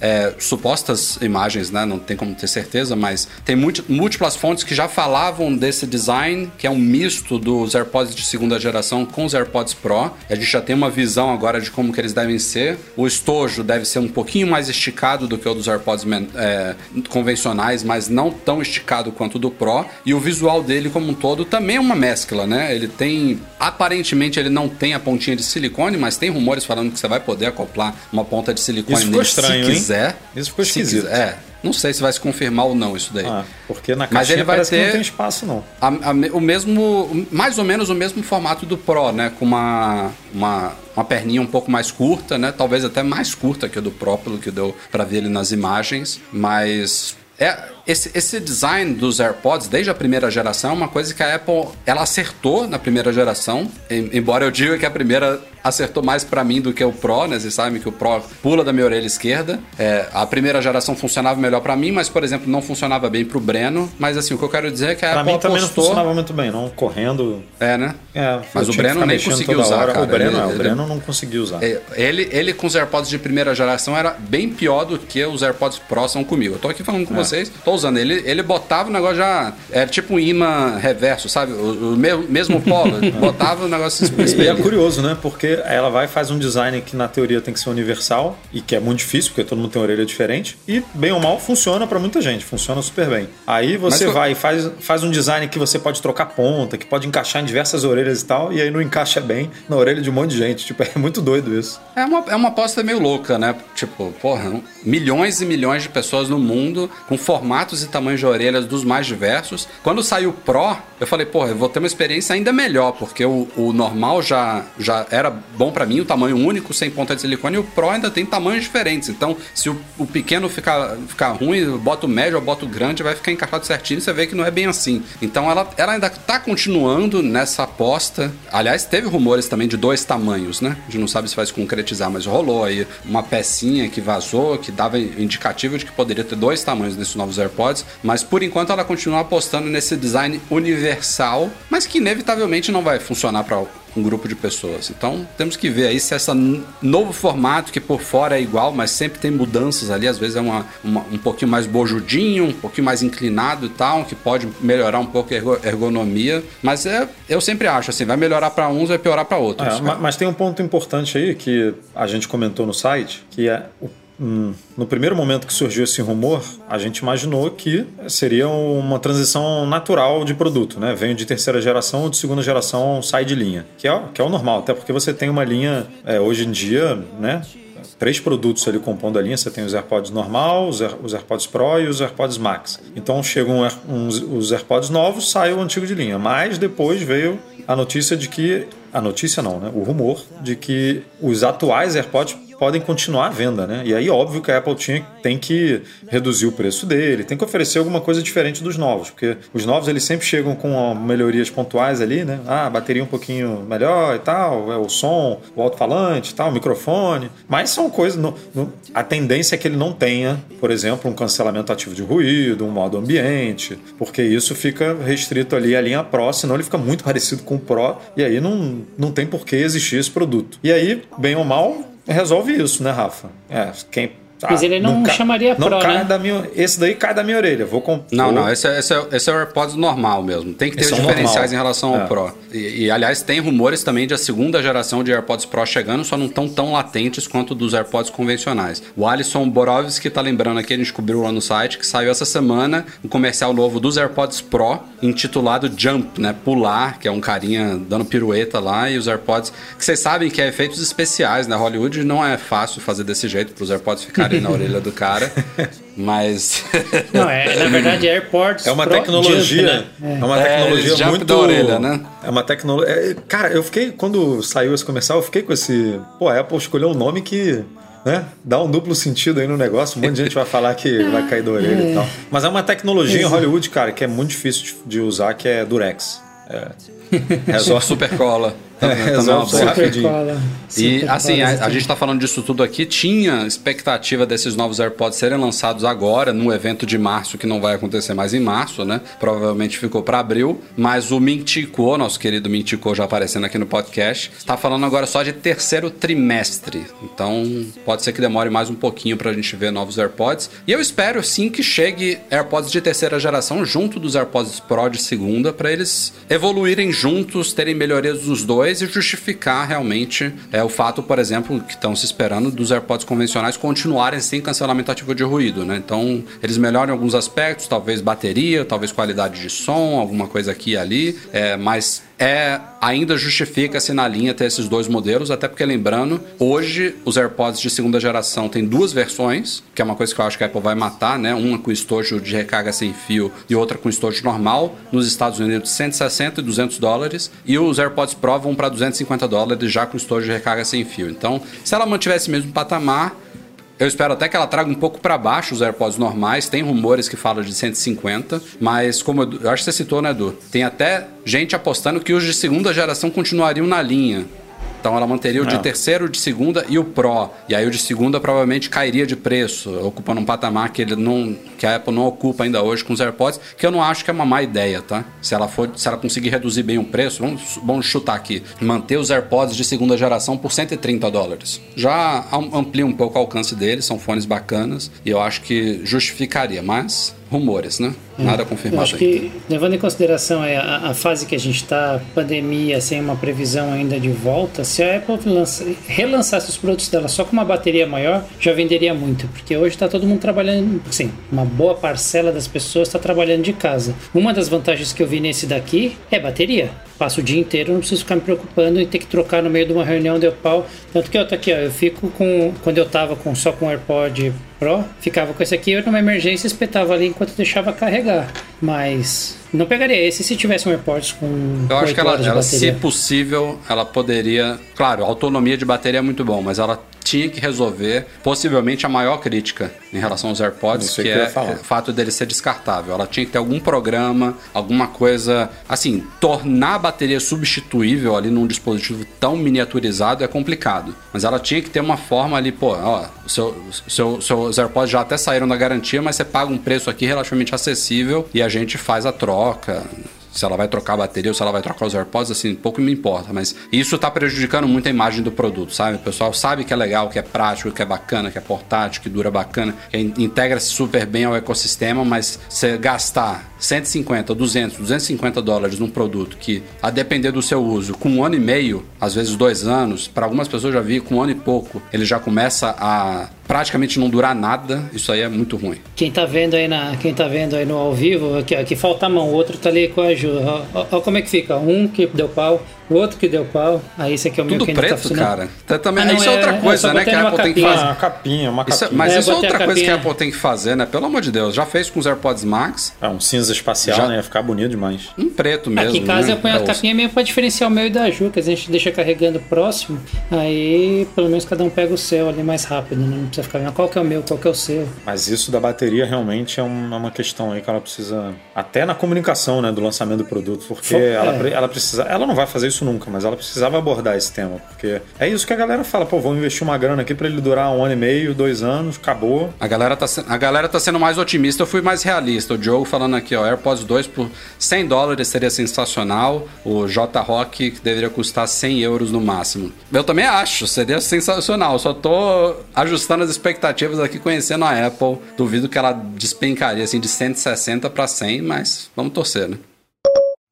É, supostas imagens, né? Não tem como ter certeza, mas tem múlti- múltiplas fontes que já falavam desse design, que é um misto dos AirPods de segunda geração com os AirPods Pro. A gente já tem uma visão agora de como que eles devem ser. O estojo deve ser um pouquinho mais esticado do que o dos AirPods é, convencionais, mas não tão esticado quanto o do Pro. E o visual dele como um todo também é uma mescla, né? Ele tem, aparentemente ele não tem a pontinha de silicone, mas tem rumores falando que você vai poder acoplar uma ponta de silicone Isso nele estranho, se hein? Quiser. Isso ficou esquisito. quiser. É, não sei se vai se confirmar ou não isso daí. Ah, porque na Mas caixinha ele vai ter- não tem espaço, não. A- a o mesmo, mais ou menos o mesmo formato do Pro, né? Com uma, uma, uma perninha um pouco mais curta, né? Talvez até mais curta que o do Pro, pelo que deu pra ver ele nas imagens. Mas é, esse, esse design dos AirPods, desde a primeira geração, é uma coisa que a Apple ela acertou na primeira geração. em- embora eu diga que a primeira acertou mais pra mim do que o Pro, né? Vocês sabem que o Pro pula da minha orelha esquerda. É, a primeira geração funcionava melhor pra mim, mas, por exemplo, não funcionava bem pro Breno. Mas assim, o que eu quero dizer é que a Pra Apple mim também não apostou... funcionava muito bem, não. Correndo. É, né? É, Mas o Breno nem conseguiu usar, cara. O Breno, Ele- é, o ele- Breno não conseguiu usar. É, Ele, ele com os AirPods de primeira geração era bem pior do que os AirPods Pro são comigo. Eu tô aqui falando com É. vocês, tô usando. Ele, ele botava o negócio já. Era tipo um imã reverso, sabe? O, o me- mesmo polo. botava o negócio E é curioso, né? Porque ela vai e faz um design que na teoria tem que ser universal e que é muito difícil, porque todo mundo tem orelha diferente. E, bem ou mal, funciona pra muita gente, funciona super bem. Aí você Mas- vai e faz, faz um design que você pode trocar ponta, que pode encaixar em diversas orelhas e tal, e aí não encaixa bem na orelha de um monte de gente. Tipo, (laughs) é muito doido isso. É uma, é uma aposta meio louca, né? Tipo, porra, milhões e milhões de pessoas no mundo com formatos e tamanhos de orelhas dos mais diversos. Quando saiu o Pro, eu falei, porra, eu vou ter uma experiência ainda melhor, porque o, o normal já, já era bom pra mim, o tamanho único, sem ponta de silicone, e o Pro ainda tem tamanhos diferentes. Então, se o, o pequeno ficar, ficar ruim, bota o médio ou bota o grande, vai ficar encaixado certinho, você vê que não é bem assim. Então, ela, ela ainda tá continuando nessa aposta. Aliás, teve rumores também de dois tamanhos, né? A gente não sabe se vai se concretizar, mas rolou aí uma pecinha que vazou, que dava indicativo de que poderia ter dois tamanhos nesses novos AirPods, mas por enquanto ela continua apostando nesse design universal, mas que inevitavelmente não vai funcionar para um grupo de pessoas. Então temos que ver aí se esse novo formato que por fora é igual, mas sempre tem mudanças ali, às vezes é uma, uma- um pouquinho mais bojudinho, um pouquinho mais inclinado e tal, que pode melhorar um pouco a ergo- ergonomia, mas é, eu sempre acho assim, vai melhorar para uns, vai piorar para outros. É, ma- mas tem um ponto importante aí que a gente comentou no site, que é o- hum, no primeiro momento que surgiu esse rumor, a gente imaginou que seria uma transição natural de produto, né? Vem de terceira geração ou de segunda geração sai de linha, que é, que é o normal, até porque você tem uma linha é, hoje em dia, né? Três produtos ali compondo a linha, você tem os AirPods normal, os, Air- os AirPods Pro e os AirPods Max. Então chegam os AirPods novos, sai o antigo de linha. Mas depois veio a notícia de que. A notícia não, né? O rumor de que os atuais AirPods podem continuar à venda, né? E aí, óbvio que a Apple tinha, tem que reduzir o preço dele, tem que oferecer alguma coisa diferente dos novos, porque os novos eles sempre chegam com melhorias pontuais ali, né? Ah, bateria um pouquinho melhor e tal, é o som, o alto-falante e tal, o microfone. Mas são coisas. A tendência é que ele não tenha, por exemplo, um cancelamento ativo de ruído, um modo ambiente, porque isso fica restrito ali à linha Pro, senão ele fica muito (laughs) parecido com o Pro e aí não, não tem por que existir esse produto. E aí, bem ou mal, resolve isso, né, Rafa? É, quem mas ele não, não chamaria não Pro, cai né? Da minha, esse daí cai da minha orelha. Vou comp... Não, vou... não, esse é, esse, é, esse é o AirPods normal mesmo. Tem que ter Esse os é o diferenciais normal. em relação ao É. Pro. E, e, aliás, tem rumores também de a segunda geração de AirPods Pro chegando, só não estão tão latentes quanto dos AirPods convencionais. O Alisson Borovski tá lembrando aqui, a gente descobriu lá no site, que saiu essa semana um comercial novo dos AirPods Pro, intitulado Jump, né? Pular, que é um carinha dando pirueta lá, e os AirPods, que vocês sabem que é efeitos especiais, né? Hollywood não é fácil fazer desse jeito para os AirPods ficarem na orelha do cara, (laughs) mas. (laughs) Não, é, na verdade, (laughs) AirPods É uma Pro tecnologia, Jump, né? é uma É, tecnologia jump muito da orelha, né? É uma tecnologia. cara, eu fiquei quando saiu esse comercial, eu fiquei com esse. Pô, a Apple escolheu um nome que né, dá um duplo sentido aí no negócio. Um monte de gente vai falar que vai cair da orelha e tal. Mas é uma tecnologia em Hollywood, cara, que é muito difícil de- de usar, que é Durex. É. Resolve Super cola. É, Também é uma boa. super Super cola. E assim, a, a gente tá falando disso tudo aqui. Tinha expectativa desses novos AirPods serem lançados agora, no evento de março, que não vai acontecer mais em março, né? Provavelmente ficou para abril. Mas o Mintico, nosso querido Mintico, já aparecendo aqui no podcast, está falando agora só de terceiro trimestre. Então pode ser que demore mais um pouquinho pra gente ver novos AirPods. E eu espero sim que chegue AirPods de terceira geração junto dos AirPods Pro de segunda, para eles evoluírem juntos, terem melhorias dos dois e justificar realmente é, o fato, por exemplo, que estão se esperando dos AirPods convencionais continuarem sem cancelamento ativo de ruído, né? Então, eles melhoram alguns aspectos, talvez bateria, talvez qualidade de som, alguma coisa aqui e ali, é, mas é ainda justifica-se na linha ter esses dois modelos, até porque lembrando, hoje os AirPods de segunda geração têm duas versões, que é uma coisa que eu acho que a Apple vai matar, né? Uma com estojo de recarga sem fio e outra com estojo normal, nos Estados Unidos 160 e 200 dólares, e os AirPods Pro vão para 250 dólares já com estojo de recarga sem fio. Então, se ela mantivesse esse mesmo patamar, eu espero até que ela traga um pouco para baixo os AirPods normais. Tem rumores que falam de 150, mas como eu, acho que você citou, né, Edu? Tem até gente apostando que os de segunda geração continuariam na linha. Então ela manteria o de Não. terceiro, o de segunda e o Pro. E aí o de segunda provavelmente cairia de preço, ocupando um patamar que ele não, que a Apple não ocupa ainda hoje com os AirPods, que eu não acho que é uma má ideia, tá? Se ela for, se ela conseguir reduzir bem o preço, vamos, vamos chutar aqui, manter os AirPods de segunda geração por 130 dólares. Já am- amplia um pouco o alcance deles, são fones bacanas e eu acho que justificaria, mas rumores, né? Nada Eu confirmado acho ainda. que, levando em consideração é, a, a fase que a gente está, pandemia, sem uma previsão ainda de volta, se a Apple lança, relançasse os produtos dela só com uma bateria maior, já venderia muito, porque hoje está todo mundo trabalhando, assim, uma boa parcela das pessoas está trabalhando de casa. Uma das vantagens que eu vi nesse daqui é bateria. Passo o dia inteiro, não preciso ficar me preocupando em ter que trocar no meio de uma reunião, deu pau. Tanto que eu tô aqui, ó, eu fico com, quando eu tava com, só com o AirPod Pro, ficava com esse aqui, eu numa emergência espetava ali enquanto deixava carregar. Mas não pegaria esse se tivesse um AirPods com Eu acho 8 que ela, ela, se possível, ela poderia. Claro, a autonomia de bateria é muito bom, mas ela tinha que resolver possivelmente a maior crítica em relação aos AirPods, que que é o fato dele ser descartável. Ela tinha que ter algum programa, alguma coisa. Assim, tornar a bateria substituível ali num dispositivo tão miniaturizado é complicado. Mas ela tinha que ter uma forma ali, pô, ó, seu, seu, seus AirPods já até saíram da garantia, mas você paga um preço aqui relativamente acessível e a gente faz a troca se ela vai trocar a bateria ou se ela vai trocar os AirPods, assim, pouco me importa. Mas isso tá prejudicando muito a imagem do produto, sabe? O pessoal sabe que é legal, que é prático, que é bacana, que é portátil, que dura bacana, que in- integra-se super bem ao ecossistema, mas você gastar 150, 200, 250 dólares num produto que, a depender do seu uso, com um ano e meio, às vezes dois anos, para algumas pessoas já vi com um ano e pouco, ele já começa a praticamente não durar nada, isso aí é muito ruim. Quem tá vendo aí na, quem tá vendo aí no ao vivo, aqui, aqui falta a mão, o outro tá ali com a ajuda. Ó como é que fica, um que deu pau, outro que deu pau. Aí esse aqui é o meu Tudo que ainda tá preto, funcionando. cara. Tá- Também, Ah, não, isso é é- outra é, coisa, né? Que a Apple tem que capinha. fazer. Uma capinha, uma Isso é- capinha. mas É, isso é outra coisa que a capinha. Apple tem que fazer, né? Pelo amor de Deus. Já fez com os AirPods Max, É um cinza espacial, Já- né? Ia ficar bonito demais. um preto mesmo. Aqui em casa né? eu ponho a os- capinha meio pra diferenciar o meu e da Ju, que a gente deixa carregando próximo, aí pelo menos cada um pega o seu ali mais rápido, né? não precisa ficar vendo qual que é o meu, qual que é o seu. Mas isso da bateria realmente é é uma questão aí que ela precisa. Até na comunicação, né? Do lançamento do produto. Porque ela, é. ela precisa. Ela não vai fazer isso nunca, mas ela precisava abordar esse tema. Porque é isso que a galera fala, pô, vou investir uma grana aqui pra ele durar um ano e meio, dois anos, acabou. A galera, tá, a galera tá sendo mais otimista, eu fui mais realista. O Diogo falando aqui, ó, AirPods 2 por 100 dólares seria sensacional. O J-Rock deveria custar 100 euros no máximo. Eu também acho, seria sensacional. Só tô ajustando as expectativas aqui, conhecendo a Apple. Duvido que ela despencaria assim de 160 para 100, mas vamos torcer, né?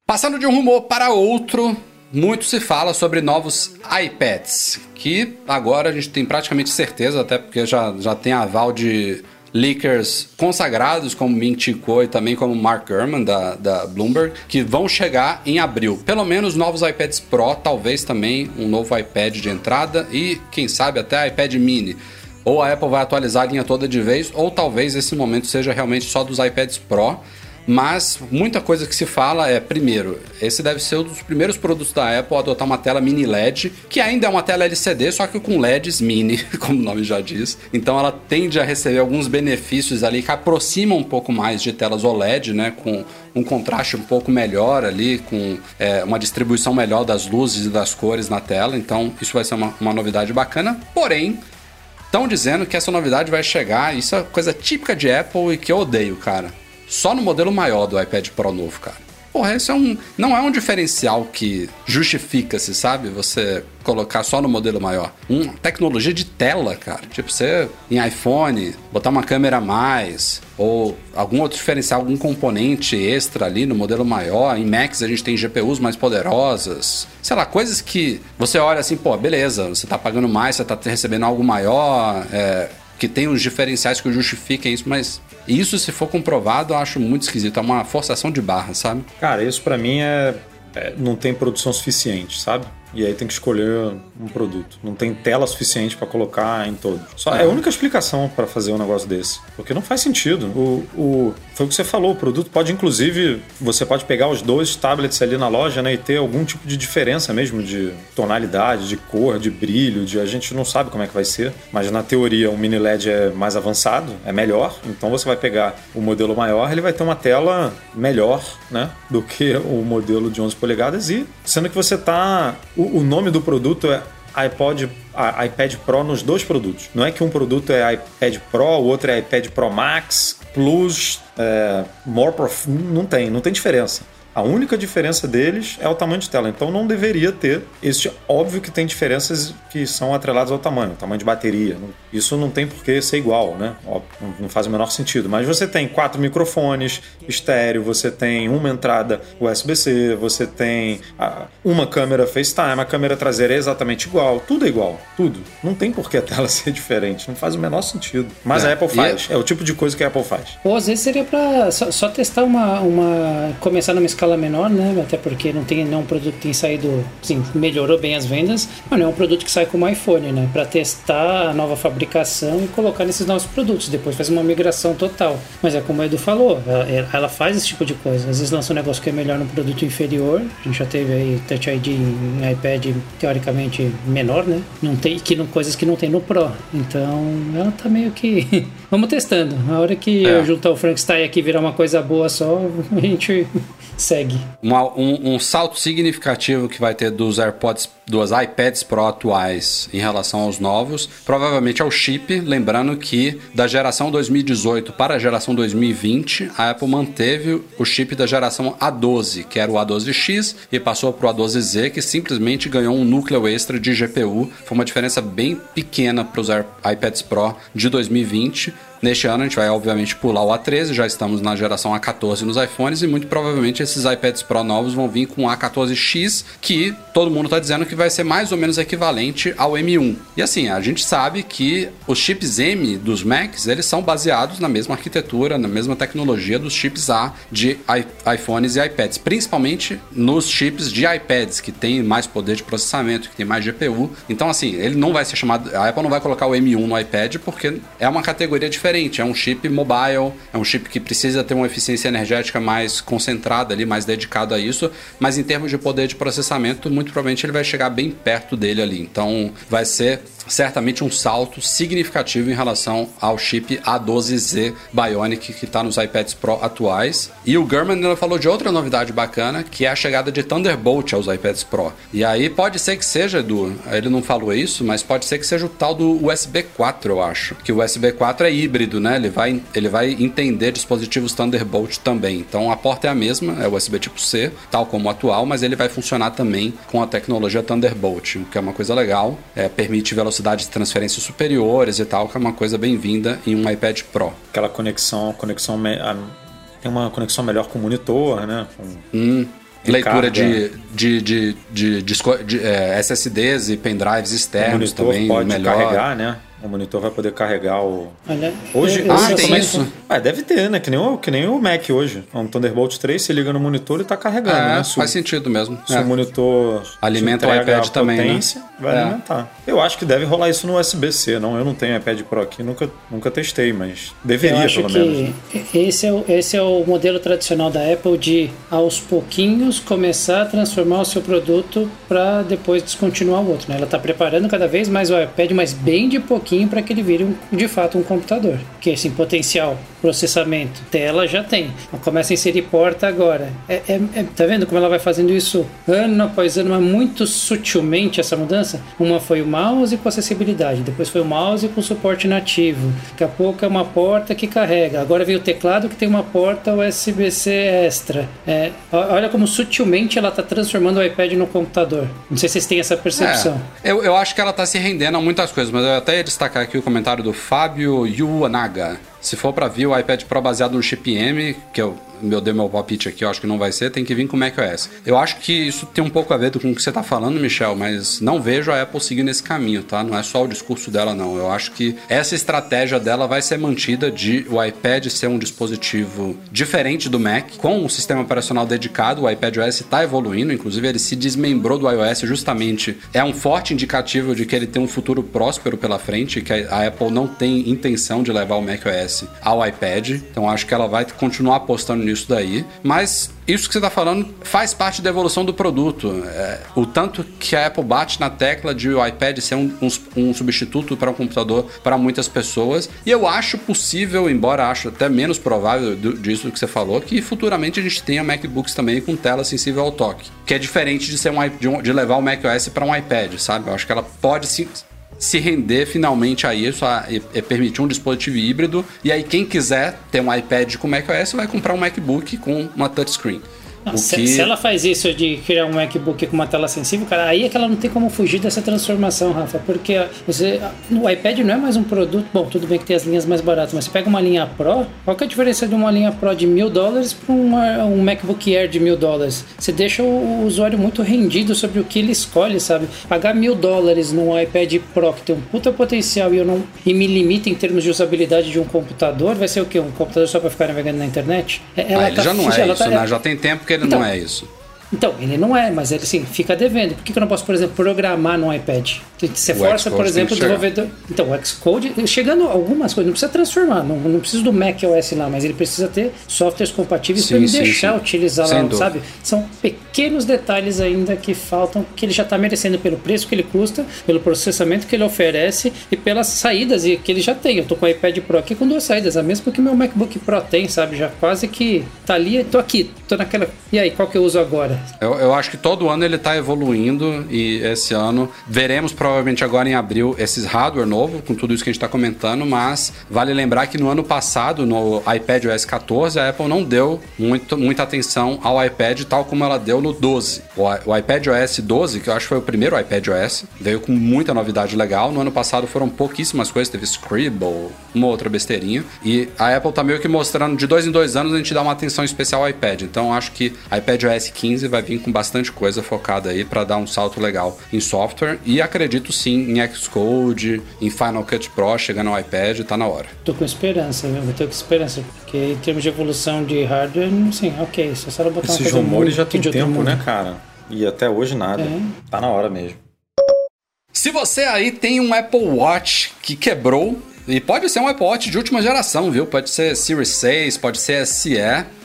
Passando de um rumor para outro, muito se fala sobre novos iPads, que agora a gente tem praticamente certeza, até porque já, já tem aval de leakers consagrados como Ming Kuo e também como Mark Gurman da, da Bloomberg, que vão chegar em abril. Pelo menos novos iPads Pro, talvez também um novo iPad de entrada e quem sabe até iPad Mini. Ou a Apple vai atualizar a linha toda de vez, ou talvez esse momento seja realmente só dos iPads Pro. Mas muita coisa que se fala é, primeiro, esse deve ser um dos primeiros produtos da Apple a adotar uma tela mini LED, que ainda é uma tela LCD, só que com LEDs mini, (laughs) como o nome já diz. Então ela tende a receber alguns benefícios ali que aproximam um pouco mais de telas OLED, né? Com um contraste um pouco melhor ali, com é, uma distribuição melhor das luzes e das cores na tela. Então isso vai ser uma, uma novidade bacana. Porém, Estão dizendo que essa novidade vai chegar, isso é coisa típica de Apple e que eu odeio, cara. Só no modelo maior do iPad Pro novo, cara. Porra, esse é um, não é um diferencial que justifica-se, sabe? Você colocar só no modelo maior. Uma tecnologia de tela, cara. Tipo, você em iPhone, botar uma câmera a mais, ou algum outro diferencial, algum componente extra ali no modelo maior. Em Macs a gente tem GPUs mais poderosas. Sei lá, coisas que você olha assim, pô, beleza, você tá pagando mais, você tá recebendo algo maior, é, que tem os diferenciais que justifiquem isso, mas isso, se for comprovado, eu acho muito esquisito. É uma forçação de barra, sabe? Cara, isso pra mim é, é- Não tem produção suficiente, sabe? E aí tem que escolher um produto. Não tem tela suficiente pra colocar em todos. Só é a única explicação pra fazer um negócio desse. Porque não faz sentido. O, o- foi o que você falou, o produto pode, inclusive, você pode pegar os dois tablets ali na loja né, e ter algum tipo de diferença mesmo de tonalidade, de cor, de brilho, de a gente não sabe como é que vai ser. Mas na teoria o mini LED é mais avançado, é melhor. Então você vai pegar o modelo maior, ele vai ter uma tela melhor, né? Do que o modelo de 11 polegadas e sendo que você tá o, o nome do produto é iPod, iPad Pro nos dois produtos. Não é que um produto é iPad Pro, o outro é iPad Pro Max, Plus, é, More Prof... Não tem, não tem diferença. A única diferença deles é o tamanho de tela. Então não deveria ter. Este, óbvio que tem diferenças que são atreladas ao tamanho, tamanho de bateria. Isso não tem por que ser igual, né? Óbvio, não- faz o menor sentido. Mas você tem quatro microfones estéreo, você tem uma entrada USB-C, você tem ah, uma câmera FaceTime, a câmera traseira é exatamente igual, tudo é igual, tudo. Não tem por que a tela (laughs) ser diferente, não faz o menor sentido. Mas É, a Apple e faz, é o tipo de coisa que a Apple faz. Ou às vezes seria pra só, só testar uma, uma. começar numa escala menor, né? Até porque não tem não é produto que tem saído. Sim, melhorou bem as vendas, mas não é um produto que sai como iPhone, né? Pra testar a nova fabricação e colocar nesses novos produtos. Depois fazer uma migração total. Mas é como o Edu falou, ela, ela faz esse tipo de coisa. Às vezes lança um negócio que é melhor no produto inferior. A gente já teve aí Touch ID em iPad teoricamente menor, né? Não tem que não, coisas que não tem no Pro. Então ela tá meio que. (laughs) Vamos testando. A hora que É. eu juntar o Frankenstein aqui e virar uma coisa boa só, (laughs) a gente segue. Uma- um, um salto significativo que vai ter dos AirPods, dos iPads Pro atuais em relação aos novos, provavelmente é o chip. Lembrando que da geração 2018 para a geração 2020, a Apple manteve o chip da geração A12, que era o A12X, e passou para o A12Z, que simplesmente ganhou um núcleo extra de GPU. Foi uma diferença bem pequena para os iPads Pro de 2020. Neste ano a gente vai obviamente pular o A13, já estamos na geração A14 nos iPhones e muito provavelmente esses iPads Pro novos vão vir com A14X, que todo mundo está dizendo que vai ser mais ou menos equivalente ao M1. E assim, a gente sabe que os chips M dos Macs, eles são baseados na mesma arquitetura, na mesma tecnologia dos chips A de iPhones e iPads, principalmente nos chips de iPads, que tem mais poder de processamento, que tem mais GPU. Então assim, ele não vai ser chamado, a Apple não vai colocar o M1 no iPad porque é uma categoria diferente, é um chip mobile, é um chip que precisa ter uma eficiência energética mais concentrada ali, mais dedicado a isso, mas em termos de poder de processamento, muito provavelmente ele vai chegar bem perto dele ali. Então vai ser certamente um salto significativo em relação ao chip A12Z Bionic que está nos iPads Pro atuais. E o Gurman falou de outra novidade bacana, que é a chegada de Thunderbolt aos iPads Pro. E aí pode ser que seja, Edu, ele não falou isso, mas pode ser que seja o tal do USB 4, eu acho. Que o USB 4 é híbrido, né? Ele vai, ele vai entender dispositivos Thunderbolt também. Então a porta é a mesma, é USB tipo C, tal como o atual, mas ele vai funcionar também com a tecnologia Thunderbolt, o que é uma coisa legal. É, permite velocidade velocidades de transferência superiores e tal, que é uma coisa bem-vinda em um iPad Pro. Aquela conexão, conexão tem uma conexão melhor com o monitor, né? Com... Hum leitura de, de, de, de, de é, SSDs e pendrives externos também pode melhor. carregar, né? O monitor vai poder carregar o. Olha, hoje, eu, ah, tem isso? Ah, deve ter, né? Que nem, o, que nem o Mac hoje. É um Thunderbolt 3, você liga no monitor e tá carregando, é, né? Se faz sentido mesmo. Se é. o monitor alimenta o iPad também, né? vai é. alimentar. Eu acho que deve rolar isso no USB-C. Não, eu não tenho iPad Pro aqui, nunca, nunca testei, mas deveria, eu acho pelo que menos. Esse é, o, esse é o modelo tradicional da Apple de, aos pouquinhos, começar a transformar o seu produto para depois descontinuar o outro. Né? Ela está preparando cada vez mais o iPad, mas bem de pouquinho para que ele vire um, de fato um computador. Que assim, potencial, processamento, tela já tem. Ela começa a inserir porta agora. É, é, é, tá vendo como ela vai fazendo isso ano após ano, mas muito sutilmente essa mudança? Uma foi o mouse com acessibilidade, depois foi o mouse com suporte nativo. Daqui a pouco é uma porta que carrega. Agora veio o teclado que tem uma porta USB-C extra. É, olha como sutilmente ela está transformando o iPad no computador. Não sei se vocês têm essa percepção. É, eu, eu acho que ela está se rendendo a muitas coisas, mas eu até destacar aqui o comentário do Fábio Yuanaga. Se for para vir o iPad Pro baseado no chip M, que eu meu dei meu palpite aqui, eu acho que não vai ser, tem que vir com o macOS. Eu acho que isso tem um pouco a ver com o que você está falando, Michel, mas não vejo a Apple seguir nesse caminho, tá? Não é só o discurso dela, não. Eu acho que essa estratégia dela vai ser mantida de o iPad ser um dispositivo diferente do Mac, com um sistema operacional dedicado. O iPad OS está evoluindo, inclusive ele se desmembrou do iOS justamente. É um forte indicativo de que ele tem um futuro próspero pela frente, que a Apple não tem intenção de levar o macOS ao iPad. Então acho que ela vai continuar apostando nisso daí. Mas isso que você está falando faz parte da evolução do produto. É, o tanto que a Apple bate na tecla de o iPad ser um, um, um substituto para um computador para muitas pessoas. E eu acho possível, embora acho até menos provável do, disso que você falou, que futuramente a gente tenha MacBooks também com tela sensível ao toque. Que é diferente de, ser um, de, de levar o macOS para um iPad, sabe? Eu acho que ela pode se se render finalmente a isso, a, permitir um dispositivo híbrido. E aí, quem quiser ter um iPad com macOS vai comprar um MacBook com uma touchscreen. Se, que... se, ela faz isso de criar um MacBook com uma tela sensível, cara, aí é que ela não tem como fugir dessa transformação, Rafa, porque você, o iPad não é mais um produto. Bom, tudo bem que tem as linhas mais baratas, mas você pega uma linha Pro, qual que é a diferença de uma linha Pro de mil dólares para um MacBook Air de mil dólares? Você deixa o usuário muito rendido sobre o que ele escolhe, sabe? Pagar mil dólares num iPad Pro que tem um puta potencial e eu não e me limita em termos de usabilidade de um computador, vai ser o quê? Um computador só para ficar navegando na internet? É, ela ah, ele tá, já não é isso, tá, né? Já tem tempo que ele então, não é isso. Então, ele não é, mas ele sim, fica devendo. Por que, que eu não posso, por exemplo, programar no iPad? Você força, por exemplo, o desenvolvedor. Então, o Xcode, chegando algumas coisas, não precisa transformar, não, não precisa do Mac OS lá, mas ele precisa ter softwares compatíveis para me deixar sim. utilizar lá, sabe? São pequenos detalhes ainda que faltam, que ele já está merecendo pelo preço que ele custa, pelo processamento que ele oferece e pelas saídas que ele já tem. Eu tô com o iPad Pro aqui com duas saídas, a mesma que meu MacBook Pro tem, sabe? Já quase que tá ali, tô aqui, tô naquela. E aí, qual que eu uso agora? Eu, eu acho que todo ano ele está evoluindo e esse ano veremos provavelmente agora em abril esses hardware novo, com tudo isso que a gente está comentando, mas vale lembrar que no ano passado, no iPad OS 14, a Apple não deu muito, muita atenção ao iPad tal como ela deu no 12. O, o iPad OS 12, que eu acho que foi o primeiro iPad OS, veio com muita novidade legal. No ano passado foram pouquíssimas coisas, teve Scribble, uma outra besteirinha. E a Apple tá meio que mostrando de dois em dois anos a gente dá uma atenção especial ao iPad. Então acho que iPad OS 15 vai vir com bastante coisa focada aí para dar um salto legal em software. E acredito sim em Xcode, em Final Cut Pro chegando ao iPad, tá na hora. Tô com esperança, viu? Tô com esperança, porque em termos de evolução de hardware, sim, ok. Só se ela botar Esses rumores já tem tempo, né, cara? E até hoje nada. É. Tá na hora mesmo. Se você aí tem um Apple Watch que quebrou, e pode ser um Apple Watch de última geração, viu? Pode ser Series 6, pode ser SE.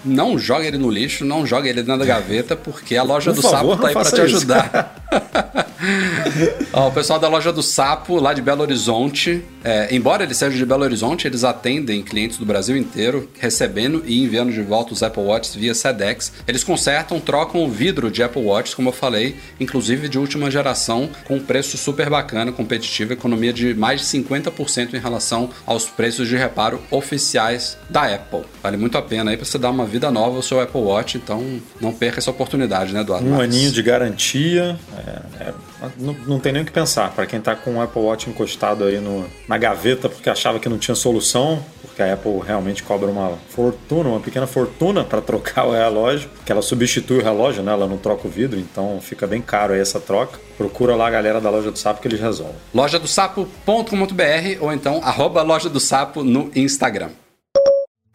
Não joga ele no lixo, não joga ele dentro da gaveta, porque a loja Por do favor, Sapo tá aí pra te ajudar. (laughs) (laughs) Ó, o pessoal da loja do Sapo, lá de Belo Horizonte, é, embora eles sejam de Belo Horizonte, eles atendem clientes do Brasil inteiro, recebendo e enviando de volta os Apple Watches via SEDEX. Eles consertam, trocam o vidro de Apple Watches, como eu falei, inclusive de última geração, com um preço super bacana, competitivo, economia de mais de 50% em relação aos preços de reparo oficiais da Apple. Vale muito a pena aí pra você dar uma vida nova ao seu Apple Watch, então não perca essa oportunidade, né, Eduardo? Um Marques? aninho de garantia. é, é, não, tem nem o que pensar. Para quem tá com o Apple Watch encostado aí no, na gaveta porque achava que não tinha solução, porque a Apple realmente cobra uma fortuna, uma pequena fortuna para trocar o relógio, que ela substitui o relógio, né? Ela não troca o vidro, então fica bem caro aí essa troca. Procura lá a galera da loja do Sapo que eles resolvem. loja do sapo.com.br ou então arroba loja do sapo no Instagram.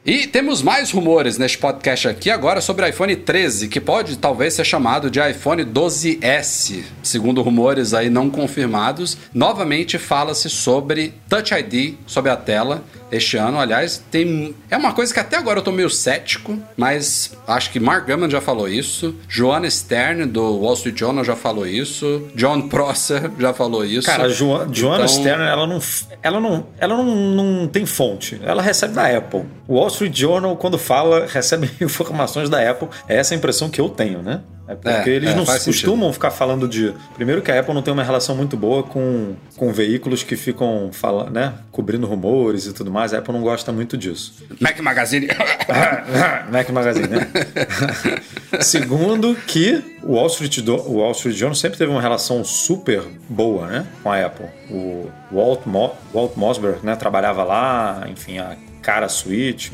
E temos mais rumores neste podcast aqui agora sobre o iPhone 13, que pode talvez ser chamado de iPhone 12S. Segundo rumores aí não confirmados, novamente fala-se sobre Touch ID sobre a tela este ano. Aliás, tem é uma coisa que até agora eu tô meio cético, mas acho que Mark Gurman já falou isso, Joanna Stern do Wall Street Journal já falou isso, John Prosser (laughs) já falou isso. Cara, Jo- Joanna Então- Stern, ela não, ela, não, ela não, não tem fonte. Ela recebe da Apple. O Wall Street Journal, quando fala, (laughs) recebe informações da Apple. É essa a impressão que eu tenho, né? É porque É, eles é, não costumam ficar falando de. Primeiro, que a Apple não tem uma relação muito boa com, com veículos que ficam falando, né? Cobrindo rumores e tudo mais. A Apple não gosta muito disso. Mac Magazine. (laughs) Mac Magazine, né? (laughs) Segundo, que o Wall, Street Do- o Wall Street Journal sempre teve uma relação super boa, né? Com a Apple. O Walt, Mo Walt Mossberg, né? Trabalhava lá, enfim, a cara Switch.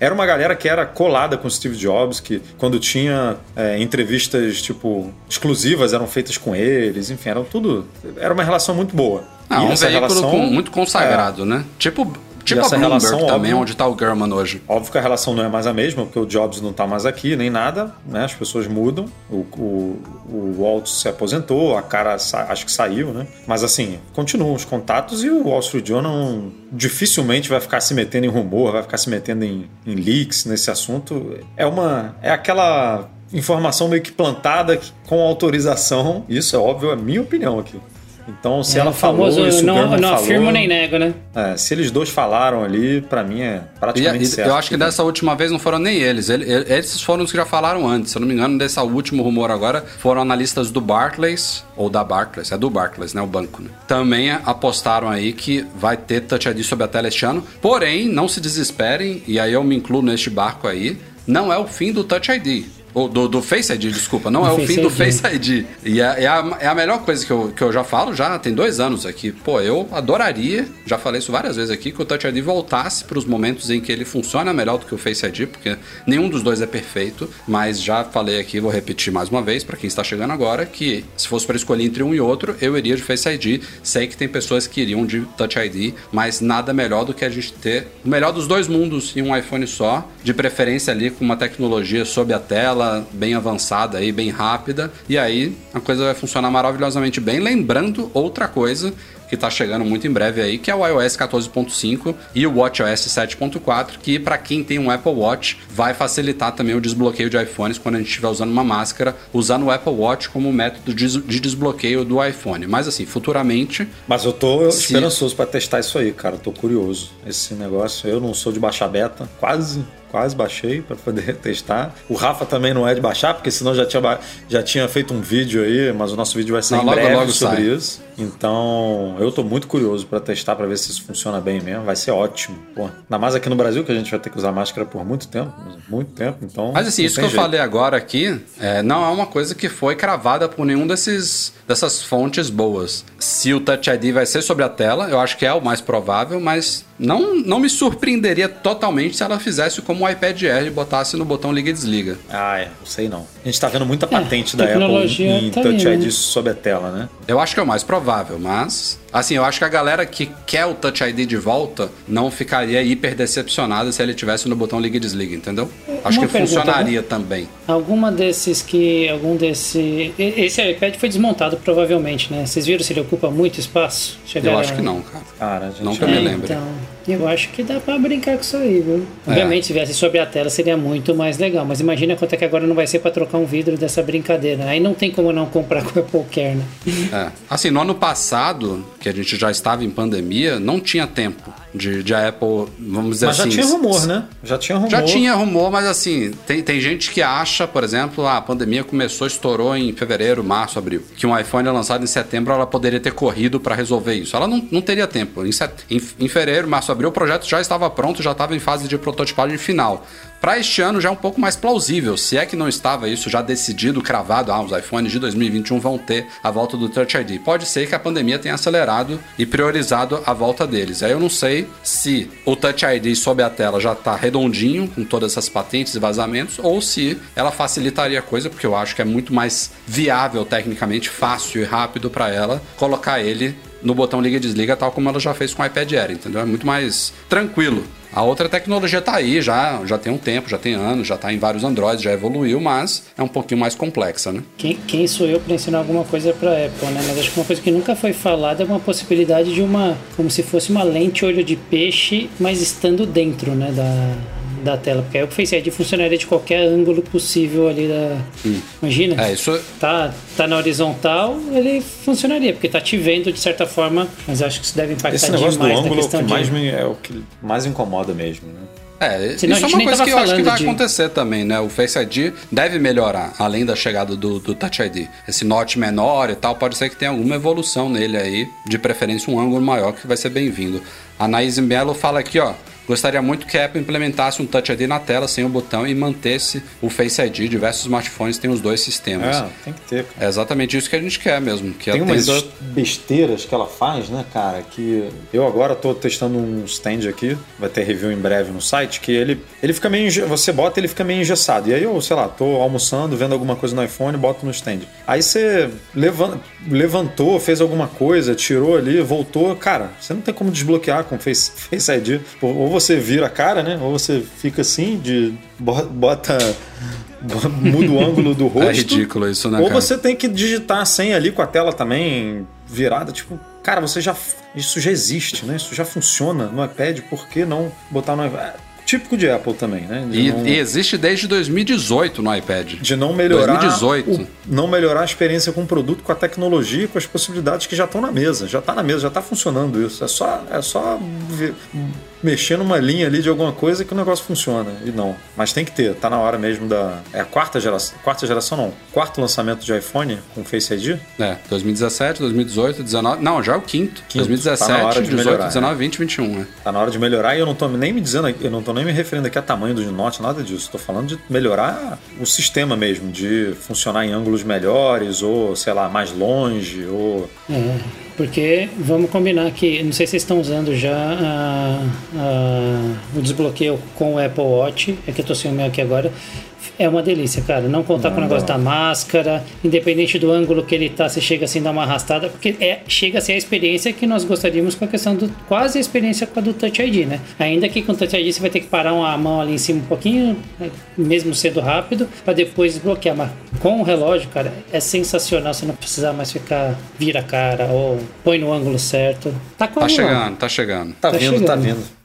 Era uma galera que era colada com o Steve Jobs, que quando tinha é, entrevistas, tipo, exclusivas eram feitas com eles, enfim, era tudo... Era uma relação muito boa. Não, E um veículo relação- com- muito consagrado, né? Tipo, tipo a essa Bloomberg relação, também, óbvio. onde tá o German hoje. Óbvio que a relação não é mais a mesma, porque o Jobs não tá mais aqui, nem nada, né? As pessoas mudam. O, o, o Walt se aposentou, a cara acho que saiu, né? Mas assim, continuam os contatos e o Wall Street Journal dificilmente vai ficar se metendo em rumor, vai ficar se metendo em, em leaks nesse assunto. É uma. É aquela informação meio que plantada com autorização. Isso é óbvio, é a minha opinião aqui. Então, se É, ela famoso falou, isso não, não falou, afirmo nem nego, né? é, se eles dois falaram ali, pra mim é praticamente e certo. eu acho que dessa última vez não foram nem eles. Ele- ele- Esses foram os que já falaram antes. Se eu não me engano, desse último rumor agora, foram analistas do Barclays, ou da Barclays, é do Barclays, né? O banco, né? Também apostaram aí que vai ter Touch ID sobre a tela este ano. Porém, não se desesperem, e aí eu me incluo neste barco aí, não é o fim do Touch ID. Ou do, do Face ID, desculpa. Não Do é o fim do ID. Face ID. E é, é a, é a melhor coisa que eu, que eu já falo, já tem dois anos aqui. Pô, eu adoraria, já falei isso várias vezes aqui, que o Touch ID voltasse para os momentos em que ele funciona melhor do que o Face ID, porque nenhum dos dois é perfeito. Mas já falei aqui, vou repetir mais uma vez para quem está chegando agora, que se fosse para escolher entre um e outro, eu iria de Face ID. Sei que tem pessoas que iriam de Touch ID, mas nada melhor do que a gente ter o melhor dos dois mundos em um iPhone só, de preferência ali com uma tecnologia sob a tela, bem avançada aí, bem rápida, e aí a coisa vai funcionar maravilhosamente bem. Lembrando outra coisa, que está chegando muito em breve aí, que é o iOS 14.5 e o WatchOS 7.4, que para quem tem um Apple Watch vai facilitar também o desbloqueio de iPhones quando a gente estiver usando uma máscara, usando o Apple Watch como método de desbloqueio do iPhone. Mas assim, futuramente. Mas eu tô se... esperançoso para testar isso aí, cara. Eu tô curioso. Esse negócio, eu não sou de baixar beta, quase quase baixei para poder (laughs) testar. O Rafa também não é de baixar, porque senão já tinha, já tinha feito um vídeo aí, mas o nosso vídeo vai ser não, logo, logo sobre sai. isso. Então, eu tô muito curioso para testar para ver se isso funciona bem mesmo. Vai ser ótimo. Pô, ainda mais aqui no Brasil, que a gente vai ter que usar máscara por muito tempo, muito tempo. Então, mas assim, isso que jeito. eu falei agora aqui, é, não é uma coisa que foi cravada por nenhum desses dessas fontes boas. Se o Touch ID vai ser sobre a tela, eu acho que é o mais provável, mas não, não me surpreenderia totalmente se ela fizesse como o iPad Air e botasse no botão liga e desliga. Ah, é. Não sei não. A gente tá vendo muita é, patente é, da Apple em tá Touch ID né? sobre a tela, né? Eu acho que é o mais provável, mas Assim, eu acho que a galera que quer o Touch ID de volta não ficaria hiper decepcionada se ele tivesse no botão liga e desliga, entendeu? Acho Uma que pergunta, funcionaria né? também. Alguma desses que. Algum desse. Esse iPad foi desmontado, provavelmente, né? Vocês viram se ele ocupa muito espaço? Chegaram... Eu acho que não, cara. Cara, gente... Nunca é, me lembro. Então, eu acho que dá pra brincar com isso aí, viu? É. Obviamente, se viesse sobre a tela seria muito mais legal, mas imagina quanto é que agora não vai ser pra trocar um vidro dessa brincadeira. Aí não tem como não comprar com o Apple Care, né? É. Assim, no ano passado, que a gente já estava em pandemia, não tinha tempo de, de Apple, vamos dizer mas assim. Mas já tinha rumor, né? Já tinha rumor. Já tinha rumor, mas assim, tem, tem gente que acha, por exemplo, ah, a pandemia começou, estourou em fevereiro, março, abril. Que um iPhone lançado em setembro, ela poderia ter corrido para resolver isso. Ela não, não teria tempo. Em, set, em, em fevereiro, março, abril, o projeto já estava pronto, já estava em fase de prototipagem final. Para este ano já é um pouco mais plausível, se é que não estava isso já decidido, cravado, ah, os iPhones de 2021 vão ter a volta do Touch ID. Pode ser que a pandemia tenha acelerado e priorizado a volta deles. Aí eu não sei se o Touch ID sob a tela já está redondinho, com todas essas patentes e vazamentos, ou se ela facilitaria a coisa, porque eu acho que é muito mais viável tecnicamente, fácil e rápido para ela colocar ele no botão liga e desliga, tal como ela já fez com o iPad Air, entendeu? É muito mais tranquilo. A outra tecnologia está aí já, já tem um tempo, já tem anos, já está em vários Androids, já evoluiu, mas é um pouquinho mais complexa, né? Quem, quem sou eu para ensinar alguma coisa para Apple, né? Mas acho que uma coisa que nunca foi falada é uma possibilidade de uma, como se fosse uma lente olho de peixe, mas estando dentro, né, da, da tela, porque aí o Face ID funcionaria de qualquer ângulo possível ali da. Hum. Imagina? É, isso... tá, tá na horizontal, ele funcionaria, porque tá te vendo de certa forma, mas acho que isso deve impactar Esse negócio demais do ângulo é o que mais de... me, é o que mais incomoda mesmo, né? É, Senão isso é uma coisa que eu acho que vai de... acontecer também, né? O Face ID deve melhorar, além da chegada do, do Touch ID. Esse note menor e tal, pode ser que tenha alguma evolução nele aí, de preferência um ângulo maior, que vai ser bem-vindo. A Naís Melo fala aqui, ó, Gostaria muito que a Apple implementasse um Touch ID na tela sem o botão e mantesse o Face ID. Diversos smartphones têm os dois sistemas. É, tem que ter. Cara. É exatamente isso que a gente quer mesmo. Que tem umas besteiras que ela faz, né, cara? Que eu agora tô testando um stand aqui, vai ter review em breve no site, que ele, ele fica meio. Você bota ele fica meio engessado. E aí eu, sei lá, tô almoçando, vendo alguma coisa no iPhone, boto no stand. Aí você levantou, fez alguma coisa, tirou ali, voltou. Cara, você não tem como desbloquear com Face, (laughs) Face ID. Ou você vira a cara, né? Ou você fica assim, de bota. muda o ângulo do (laughs) é rosto. É ridículo isso, né? Ou cara? você tem que digitar a senha ali com a tela também virada. Tipo, cara, você já. Isso já existe, né? Isso já funciona no iPad, por que não botar no iPad? típico de Apple também, né? E, não... e, existe desde 2018 no iPad. De não melhorar 2018. O, não melhorar a experiência com o produto, com a tecnologia, com as possibilidades que já estão na mesa. Já está na mesa, já está funcionando isso. É só, é só ver, mexer numa linha ali de alguma coisa que o negócio funciona. E não. Mas tem que ter. Tá na hora mesmo da. É a quarta geração. Quarta geração não. Quarto lançamento de iPhone com Face ID? É, 2017, 2018, 2019. Não, já é o quinto. quinto. 2017, tá 2018, melhorar, 19, né? 20, 21. Né? Tá na hora de melhorar e eu não tô nem me dizendo, eu não tô nem me referindo aqui a tamanho do Note, nada disso. Tô falando de melhorar o sistema mesmo, de funcionar em ângulos melhores, ou sei lá, mais longe, ou. É, porque vamos combinar que, não sei se vocês estão usando já a, a, o desbloqueio com o Apple Watch, é que eu tô sem o meu aqui agora, é uma delícia, cara. Não contar com o negócio da máscara, independente do ângulo que ele tá, você chega assim, dá uma arrastada, porque é, chega a ser a experiência que nós gostaríamos com a questão do. quase a experiência com a do Touch ID, né? Ainda que com o Touch ID você vai ter que parar uma mão ali em cima um pouquinho, né, mesmo sendo rápido, para depois desbloquear. Mas com o relógio, cara, é sensacional você não precisar mais ficar vira a cara ou põe no ângulo certo. Tá, tá chegando, tá chegando. Tá, tá vindo, tá chegando. tá vindo.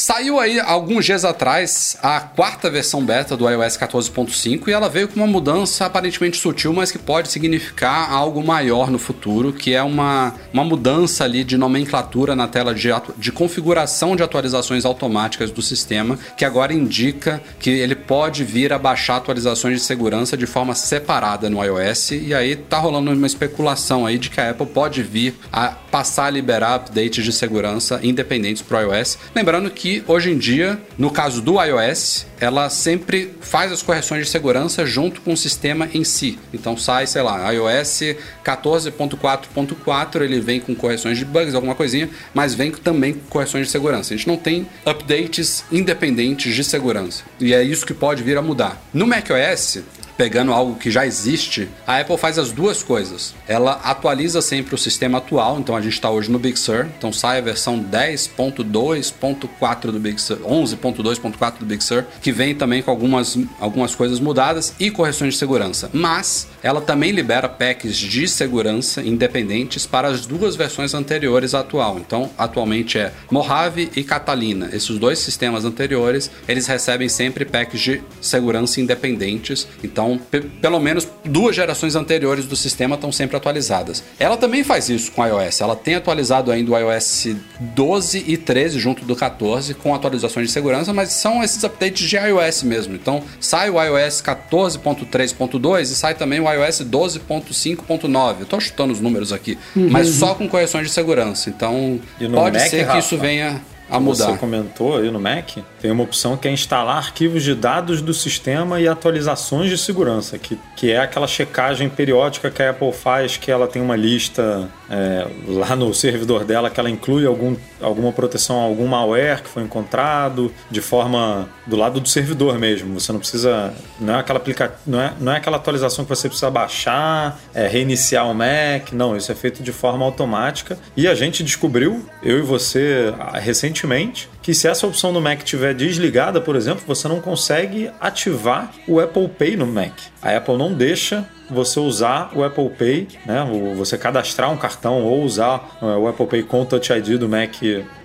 Saiu aí alguns dias atrás a quarta versão beta do iOS 14.5 e ela veio com uma mudança aparentemente sutil, mas que pode significar algo maior no futuro, que é uma, uma mudança ali de nomenclatura na tela de, de configuração de atualizações automáticas do sistema, que agora indica que ele pode vir a baixar atualizações de segurança de forma separada no iOS e aí tá rolando uma especulação aí de que a Apple pode vir a passar a liberar updates de segurança independentes para o iOS. Lembrando que que hoje em dia, no caso do iOS, ela sempre faz as correções de segurança junto com o sistema em si. Então sai, sei lá, iOS 14.4.4, ele vem com correções de bugs, alguma coisinha, mas vem também com correções de segurança. A gente não tem updates independentes de segurança. E é isso que pode vir a mudar. No macOS, pegando algo que já existe, a Apple faz as duas coisas. Ela atualiza sempre o sistema atual, então a gente está hoje no Big Sur, então sai a versão 10.2.4 do Big Sur, 11.2.4 do Big Sur, que vem também com algumas, algumas coisas mudadas e correções de segurança. Mas ela também libera packs de segurança independentes para as duas versões anteriores à atual. Então, atualmente é Mojave e Catalina. Esses dois sistemas anteriores, eles recebem sempre packs de segurança independentes. Então, então, pelo menos duas gerações anteriores do sistema estão sempre atualizadas. Ela também faz isso com o iOS. Ela tem atualizado ainda o iOS 12 e 13 junto do 14 com atualizações de segurança, mas são esses updates de iOS mesmo. Então, sai o iOS 14.3.2 e sai também o iOS 12.5.9. Estou chutando os números aqui, uhum. mas só com correções de segurança. Então, pode Mac, ser que isso venha a mudar. Você comentou aí no Mac, tem uma opção que é instalar arquivos de dados do sistema e atualizações de segurança, que, que é aquela checagem periódica que a Apple faz, que ela tem uma lista é, lá no servidor dela que ela inclui algum, alguma proteção algum malware que foi encontrado de forma do lado do servidor mesmo. Você não precisa. Não é aquela aplica, não é, não é aquela atualização que você precisa baixar, é, reiniciar o Mac. Não, isso é feito de forma automática. E a gente descobriu, eu e você, recentemente recentemente que se essa opção no Mac estiver desligada, por exemplo, você não consegue ativar o Apple Pay no Mac. A Apple não deixa você usar o Apple Pay, né? Você cadastrar um cartão ou usar é, o Apple Pay com o Touch ID do Mac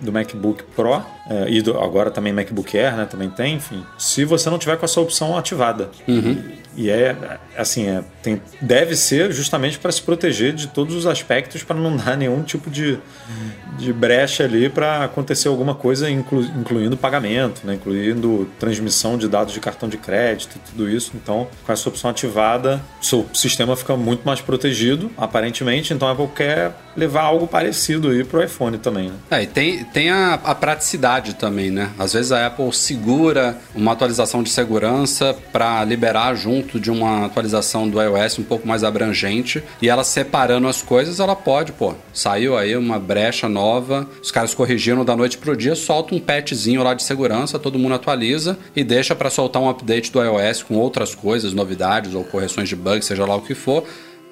do MacBook Pro é, e do, agora também MacBook Air, né? Também tem, enfim. Se você não tiver com essa opção ativada. Uhum. E, e, é assim, é, tem, deve ser justamente para se proteger de todos os aspectos para não (laughs) dar nenhum tipo de, de brecha ali para acontecer alguma coisa, inclu, incluindo pagamento, né? incluindo transmissão de dados de cartão de crédito, tudo isso. Então, com essa opção ativada, seu sistema fica muito mais protegido, aparentemente. Então, a Apple quer levar algo parecido aí pro iPhone também. Né? É, e tem, tem a, a praticidade também, né? Às vezes a Apple segura uma atualização de segurança para liberar junto de uma atualização do iOS um pouco mais abrangente e ela separando as coisas, ela pode, pô, saiu aí uma brecha nova, os caras corrigiram da noite pro dia, solta um patchzinho lá de segurança, todo mundo atualiza e deixa para soltar um update do iOS com outras coisas, novidades ou correções de bugs, seja lá o que for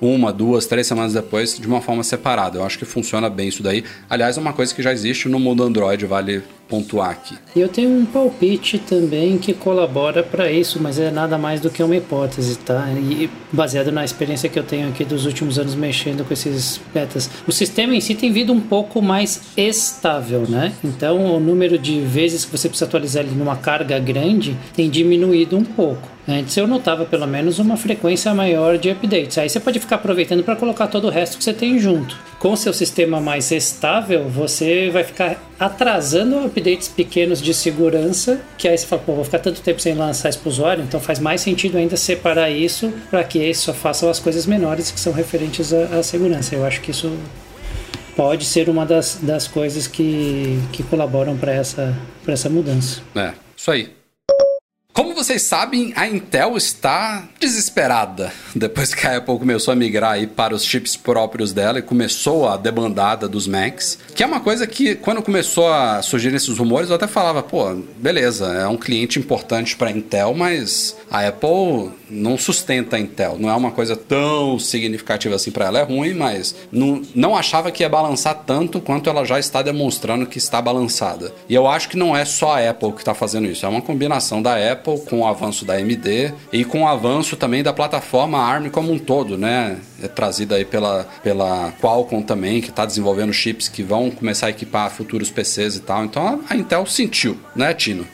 uma, duas, três semanas depois de uma forma separada. Eu acho que funciona bem isso daí. Aliás, é uma coisa que já existe no mundo Android, vale pontuar aqui. Eu tenho um palpite também que colabora para isso, mas é nada mais do que uma hipótese, tá? E baseado na experiência que eu tenho aqui dos últimos anos mexendo com esses betas. O sistema em si tem vindo um pouco mais estável, né? Então o número de vezes que você precisa atualizar ele numa carga grande tem diminuído um pouco. Antes eu notava pelo menos uma frequência maior de updates. Aí você pode ficar aproveitando para colocar todo o resto que você tem junto. Com o seu sistema mais estável, você vai ficar atrasando updates pequenos de segurança, que aí você fala, pô, vou ficar tanto tempo sem lançar isso para o usuário, então faz mais sentido ainda separar isso para que eles só façam as coisas menores que são referentes à, à segurança. Eu acho que isso pode ser uma das, das coisas que, que colaboram para essa, essa mudança. É, isso aí. Como você vocês sabem, a Intel está desesperada depois que a Apple começou a migrar para os chips próprios dela e começou a debandada dos Macs, que é uma coisa que quando começou a surgir esses rumores eu até falava, pô, beleza, é um cliente importante para a Intel, mas a Apple não sustenta a Intel, não é uma coisa tão significativa assim para ela, é ruim, mas não, não achava que ia balançar tanto quanto ela já está demonstrando que está balançada. E eu acho que não é só a Apple que está fazendo isso, é uma combinação da Apple com o avanço da AMD e com o avanço também da plataforma ARM como um todo, né? É trazida aí pela, pela Qualcomm também, que está desenvolvendo chips que vão começar a equipar futuros PCs e tal. Então a Intel sentiu, né, Tino?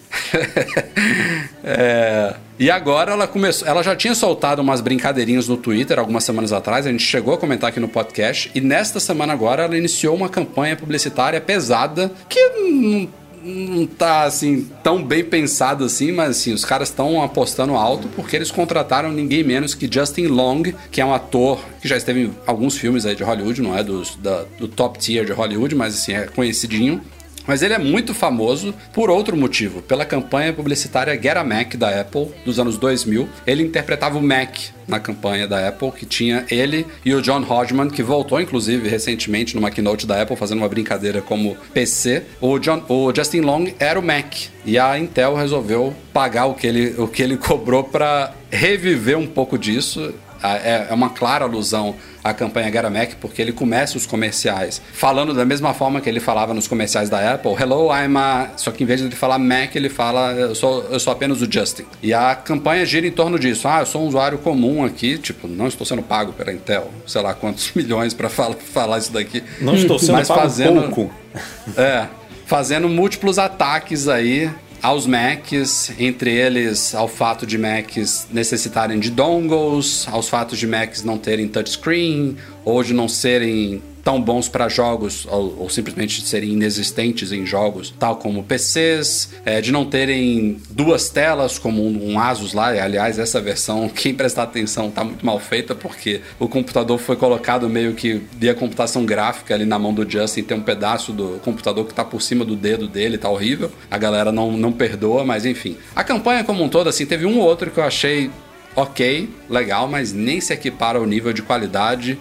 (laughs) é, e agora ela começou. Ela já tinha soltado umas brincadeirinhas no Twitter algumas semanas atrás. A gente chegou a comentar aqui no podcast. E nesta semana agora ela iniciou uma campanha publicitária pesada que não tá assim tão bem pensado assim, mas assim, os caras estão apostando alto porque eles contrataram ninguém menos que Justin Long, que é um ator que já esteve em alguns filmes aí de Hollywood, não é dos, da, do top tier de Hollywood, mas assim, é conhecidinho. Mas ele é muito famoso por outro motivo, pela campanha publicitária Get a Mac da Apple dos anos 2000. Ele interpretava o Mac na campanha da Apple, que tinha ele e o John Hodgman, que voltou inclusive recentemente numa keynote da Apple fazendo uma brincadeira como PC. O, John, o Justin Long era o Mac e a Intel resolveu pagar o que ele, o que ele (laughs) cobrou para reviver um pouco disso. É, é uma clara alusão a campanha Mac, porque ele começa os comerciais falando da mesma forma que ele falava nos comerciais da Apple, Hello, I'm a... Só que em vez de ele falar Mac, ele fala eu sou, eu sou apenas o Justin. E a campanha gira em torno disso. Ah, eu sou um usuário comum aqui, tipo, não estou sendo pago pela Intel, sei lá quantos (laughs) milhões para falar, falar isso daqui. Não estou sendo Mas pago fazendo, pouco. (laughs) É, fazendo múltiplos ataques aí aos Macs, entre eles ao fato de Macs necessitarem de dongles, aos fatos de Macs não terem touchscreen ou de não serem tão bons para jogos ou, ou, simplesmente serem inexistentes em jogos, tal como PCs, é, de não terem duas telas como um, um, Asus lá. Aliás, essa versão, (laughs) quem prestar atenção, tá muito mal feita porque o computador foi colocado meio que via computação gráfica ali na mão do Justin. Tem um pedaço do computador que tá por cima do dedo dele, tá horrível. A galera não, não perdoa, mas enfim. A campanha como um todo, assim, teve um ou outro que eu achei ok, legal, mas nem se equipara ao nível de qualidade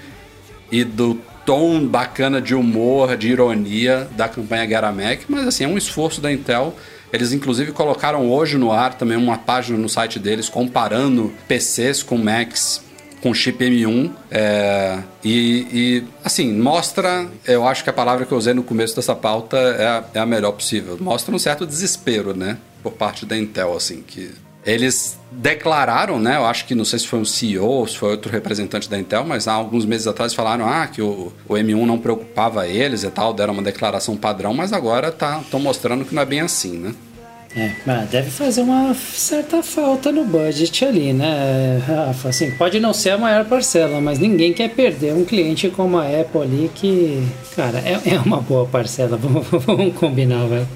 e do tom bacana de humor, de ironia da campanha Garamec, mas assim, é um esforço da Intel. Eles inclusive colocaram hoje no ar também uma página no site deles comparando PCs com Macs com chip M1 é, e, e, assim mostra eu acho que a palavra que eu usei no começo dessa pauta é a, é a melhor possível mostra um certo desespero né por parte da Intel assim que eles declararam, né? Eu acho que não sei se foi um CEO ou se foi outro representante da Intel, mas há alguns meses atrás falaram ah, que o, o M1 não preocupava eles e tal, deram uma declaração padrão, mas agora estão tá, mostrando que não é bem assim, né? É, mas deve fazer uma certa falta no budget ali, né, Rafa? Assim, pode não ser a maior parcela, mas ninguém quer perder um cliente como a Apple ali, que, cara, é, é uma boa parcela, (laughs) vamos, vamos combinar, velho.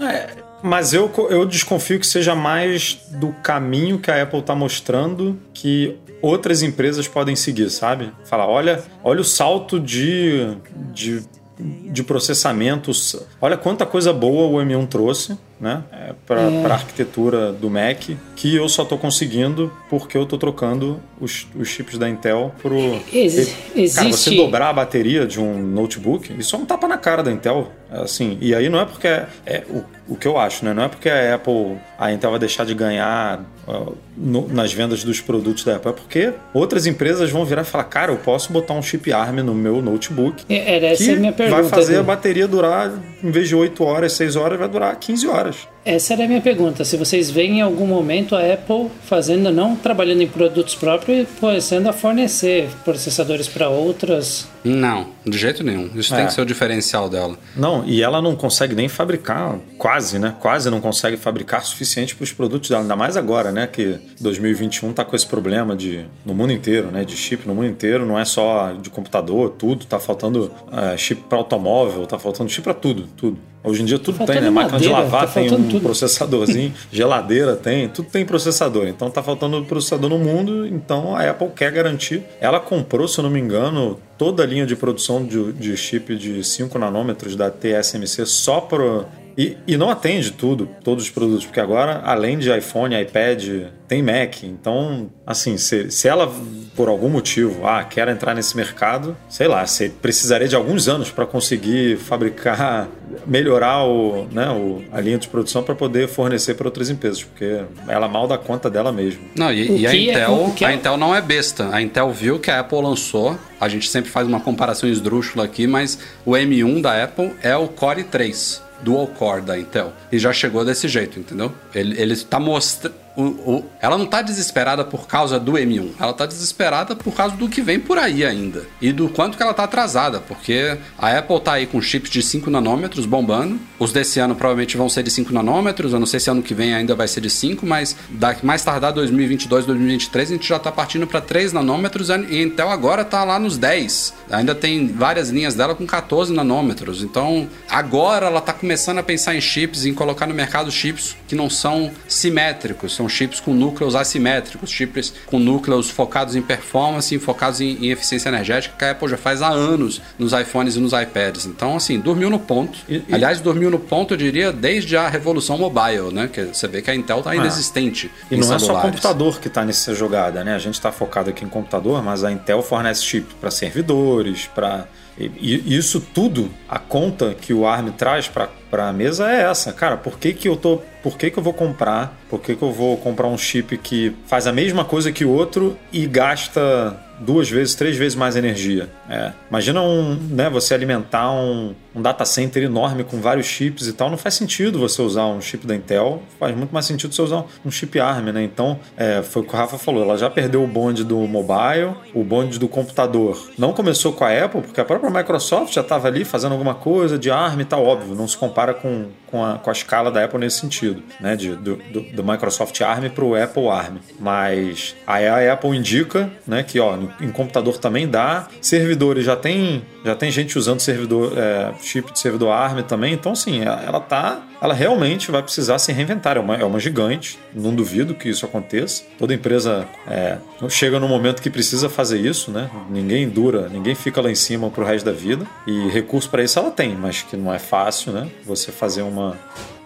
É, mas eu, eu desconfio que seja mais do caminho que a Apple está mostrando que outras empresas podem seguir, sabe? Falar, olha, olha o salto de, de, de processamentos, olha quanta coisa boa o M1 trouxe né? É para é. a arquitetura do Mac, que eu só estou conseguindo porque eu estou trocando os, os chips da Intel pro. Ex existe... Cara, você dobrar a bateria de um notebook, isso é um tapa na cara da Intel. Assim, e aí não é porque é, é o, o que eu acho, né? Não é porque a Apple, a Intel vai deixar de ganhar uh, no, nas vendas dos produtos da Apple, é porque outras empresas vão virar e falar, cara, eu posso botar um chip ARM no meu notebook. É, era essa que a minha pergunta. Vai fazer a bateria durar, em vez de 8 horas, 6 horas, vai durar 15 horas. Essa era a minha pergunta. Se vocês veem em algum momento a Apple fazendo, não trabalhando em produtos próprios, começando a fornecer processadores para outras. Não, de jeito nenhum. Isso é. tem que ser o diferencial dela. Não, e ela não consegue nem fabricar, quase, né? Quase não consegue fabricar suficiente para os produtos dela. Ainda mais agora, né? Que 2021 tá com esse problema de no mundo inteiro, né? De chip no mundo inteiro, não é só de computador, tudo. Tá faltando é, chip para automóvel, tá faltando chip para tudo, tudo. Hoje em dia tudo tá tem, né? Máquina madeira, de lavar tá tem um tudo. processadorzinho, (laughs) geladeira tem, tudo tem processador. Então tá faltando processador no mundo, então a Apple quer garantir. Ela comprou, se eu não me engano, toda a linha de produção de, de chip de 5 nanômetros da TSMC só para E, e não atende tudo, todos os produtos, porque agora, além de iPhone, iPad, tem Mac. Então, assim, se, se ela, por algum motivo, ah, quer entrar nesse mercado, sei lá, você precisaria de alguns anos para conseguir fabricar, melhorar o, né, o, a linha de produção para poder fornecer para outras empresas, porque ela mal dá conta dela mesma. Não, e, e a, é Intel, é, a Intel não é besta. A Intel viu que a Apple lançou, a gente sempre faz uma comparação esdrúxula aqui, mas o M1 da Apple é o Core 3 dual core da Intel. E já chegou desse jeito, entendeu? Ele, ele tá mostrando o, o, ela não está desesperada por causa do M1, ela está desesperada por causa do que vem por aí ainda e do quanto que ela está atrasada, porque a Apple está aí com chips de 5 nanômetros bombando. Os desse ano provavelmente vão ser de 5 nanômetros, eu não sei se ano que vem ainda vai ser de 5, mas daqui mais tardar 2022, 2023 a gente já está partindo para 3 nanômetros e Intel agora está lá nos 10. Ainda tem várias linhas dela com 14 nanômetros. Então, agora ela está começando a pensar em chips, em colocar no mercado chips que não são simétricos, são chips com núcleos assimétricos, chips com núcleos focados em performance e focados em, em, eficiência energética, que a Apple já faz há anos nos iPhones e nos iPads. Então, assim, dormiu no ponto. E, e... Aliás, dormiu no ponto, eu diria, desde a revolução mobile, né? Que você vê que a Intel está inexistente. Ah. E não celulares. é só computador que está nessa jogada, né? A gente está focado aqui em computador, mas a Intel fornece chip para servidores, para e isso tudo, a conta que o ARM traz para a mesa é essa. Cara, por que, que eu tô. Por que, que eu vou comprar? Por que, que eu vou comprar um chip que faz a mesma coisa que o outro e gasta duas vezes, três vezes mais energia. É. Imagina um, né, você alimentar um, um data center enorme com vários chips e tal. Não faz sentido você usar um chip da Intel, faz muito mais sentido você usar um chip ARM, né? Então, é, foi o que o Rafa falou, ela já perdeu o bonde do mobile, o bonde do computador. Não começou com a Apple, porque a própria Microsoft já estava ali fazendo alguma coisa de ARM e tal, óbvio, não se compara com, com, a, com a escala da Apple nesse sentido, né? De, do, do, do Microsoft ARM para o Apple ARM. Mas aí a Apple indica, né, que ó, em computador também dá. Servidores já tem, já tem gente usando servidor, é, chip de servidor ARM também. Então, assim, ela tá. Ela realmente vai precisar se reinventar. É uma, é uma gigante, não duvido que isso aconteça. Toda empresa é, chega no momento que precisa fazer isso, né? Ninguém dura, ninguém fica lá em cima pro resto da vida. E recurso para isso ela tem, mas que não é fácil, né? Você fazer uma,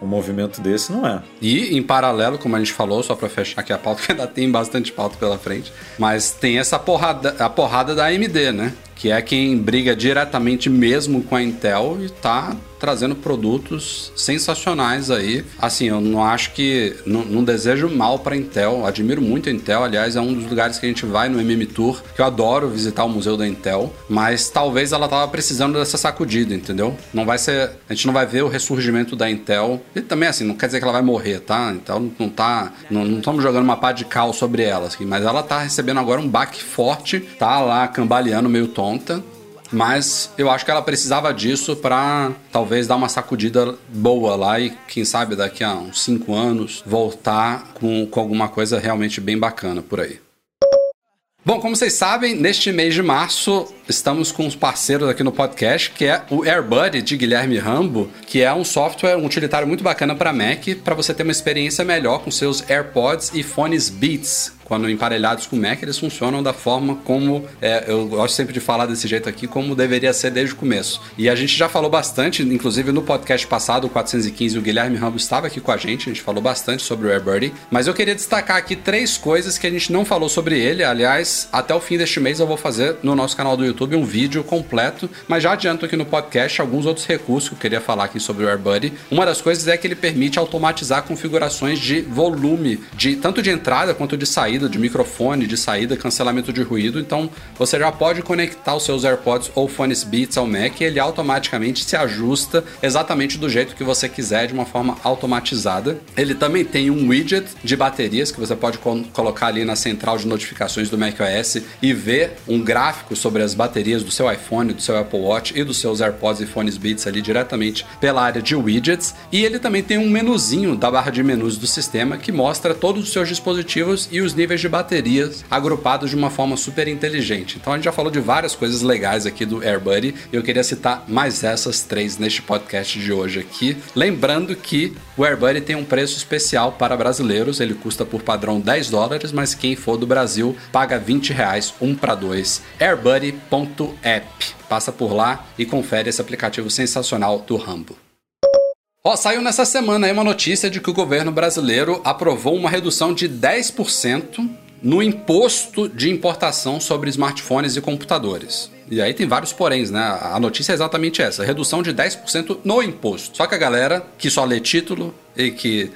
um movimento desse não é. E em paralelo, como a gente falou, só para fechar aqui a pauta, (laughs) que ainda tem bastante pauta pela frente, mas tem essa porrada, a porrada da AMD, né? Que é quem briga diretamente mesmo com a Intel e tá trazendo produtos sensacionais aí. Assim, eu não acho que. Não, não desejo mal para Intel. Admiro muito a Intel. Aliás, é um dos lugares que a gente vai no MM Tour, que eu adoro visitar o museu da Intel. Mas talvez ela tava precisando dessa sacudida, entendeu? Não vai ser. A gente não vai ver o ressurgimento da Intel. E também, assim, não quer dizer que ela vai morrer, tá? Então não tá. Não estamos jogando uma pá de cal sobre ela, assim, mas ela tá recebendo agora um baque forte, tá lá cambaleando meio tonta. Mas eu acho que ela precisava disso para talvez dar uma sacudida boa lá e, quem sabe, daqui a uns 5 anos voltar com, com alguma coisa realmente bem bacana por aí. Bom, como vocês sabem, neste mês de março estamos com uns parceiros aqui no podcast, que é o AirBuddy de Guilherme Rambo, que é um software, um utilitário muito bacana para Mac, para você ter uma experiência melhor com seus AirPods e fones Beats quando emparelhados com Mac, eles funcionam da forma como é, eu gosto sempre de falar desse jeito aqui, como deveria ser desde o começo. E a gente já falou bastante, inclusive no podcast passado, o 415, o Guilherme Ramos estava aqui com a gente, a gente falou bastante sobre o AirBuddy, mas eu queria destacar aqui três coisas que a gente não falou sobre ele. Aliás, até o fim deste mês eu vou fazer no nosso canal do YouTube um vídeo completo, mas já adianto aqui no podcast alguns outros recursos que eu queria falar aqui sobre o AirBuddy. Uma das coisas é que ele permite automatizar configurações de volume, de tanto de entrada quanto de saída saída, de microfone, de saída, cancelamento de ruído. Então você já pode conectar os seus AirPods ou fones Beats ao Mac e ele automaticamente se ajusta exatamente do jeito que você quiser, de uma forma automatizada. Ele também tem um widget de baterias que você pode colocar ali na central de notificações do macOS e ver um gráfico sobre as baterias do seu iPhone, do seu Apple Watch e dos seus AirPods e fones Beats ali diretamente pela área de widgets. E ele também tem um menuzinho da barra de menus do sistema que mostra todos os seus dispositivos e os níveis níveis de baterias agrupados de uma forma super inteligente. Então a gente já falou de várias coisas legais aqui do AirBuddy e eu queria citar mais essas três neste podcast de hoje aqui. Lembrando que o AirBuddy tem um preço especial para brasileiros, ele custa por padrão 10 dólares, mas quem for do Brasil paga 20 reais, um para dois. airbuddy.app. Passa por lá e confere esse aplicativo sensacional do Rambo. Ó, saiu nessa semana aí uma notícia de que o governo brasileiro aprovou uma redução de 10% no imposto de importação sobre smartphones e computadores. E aí tem vários poréns, né? A notícia é exatamente essa: redução de 10% no imposto. Só que a galera que só lê título e que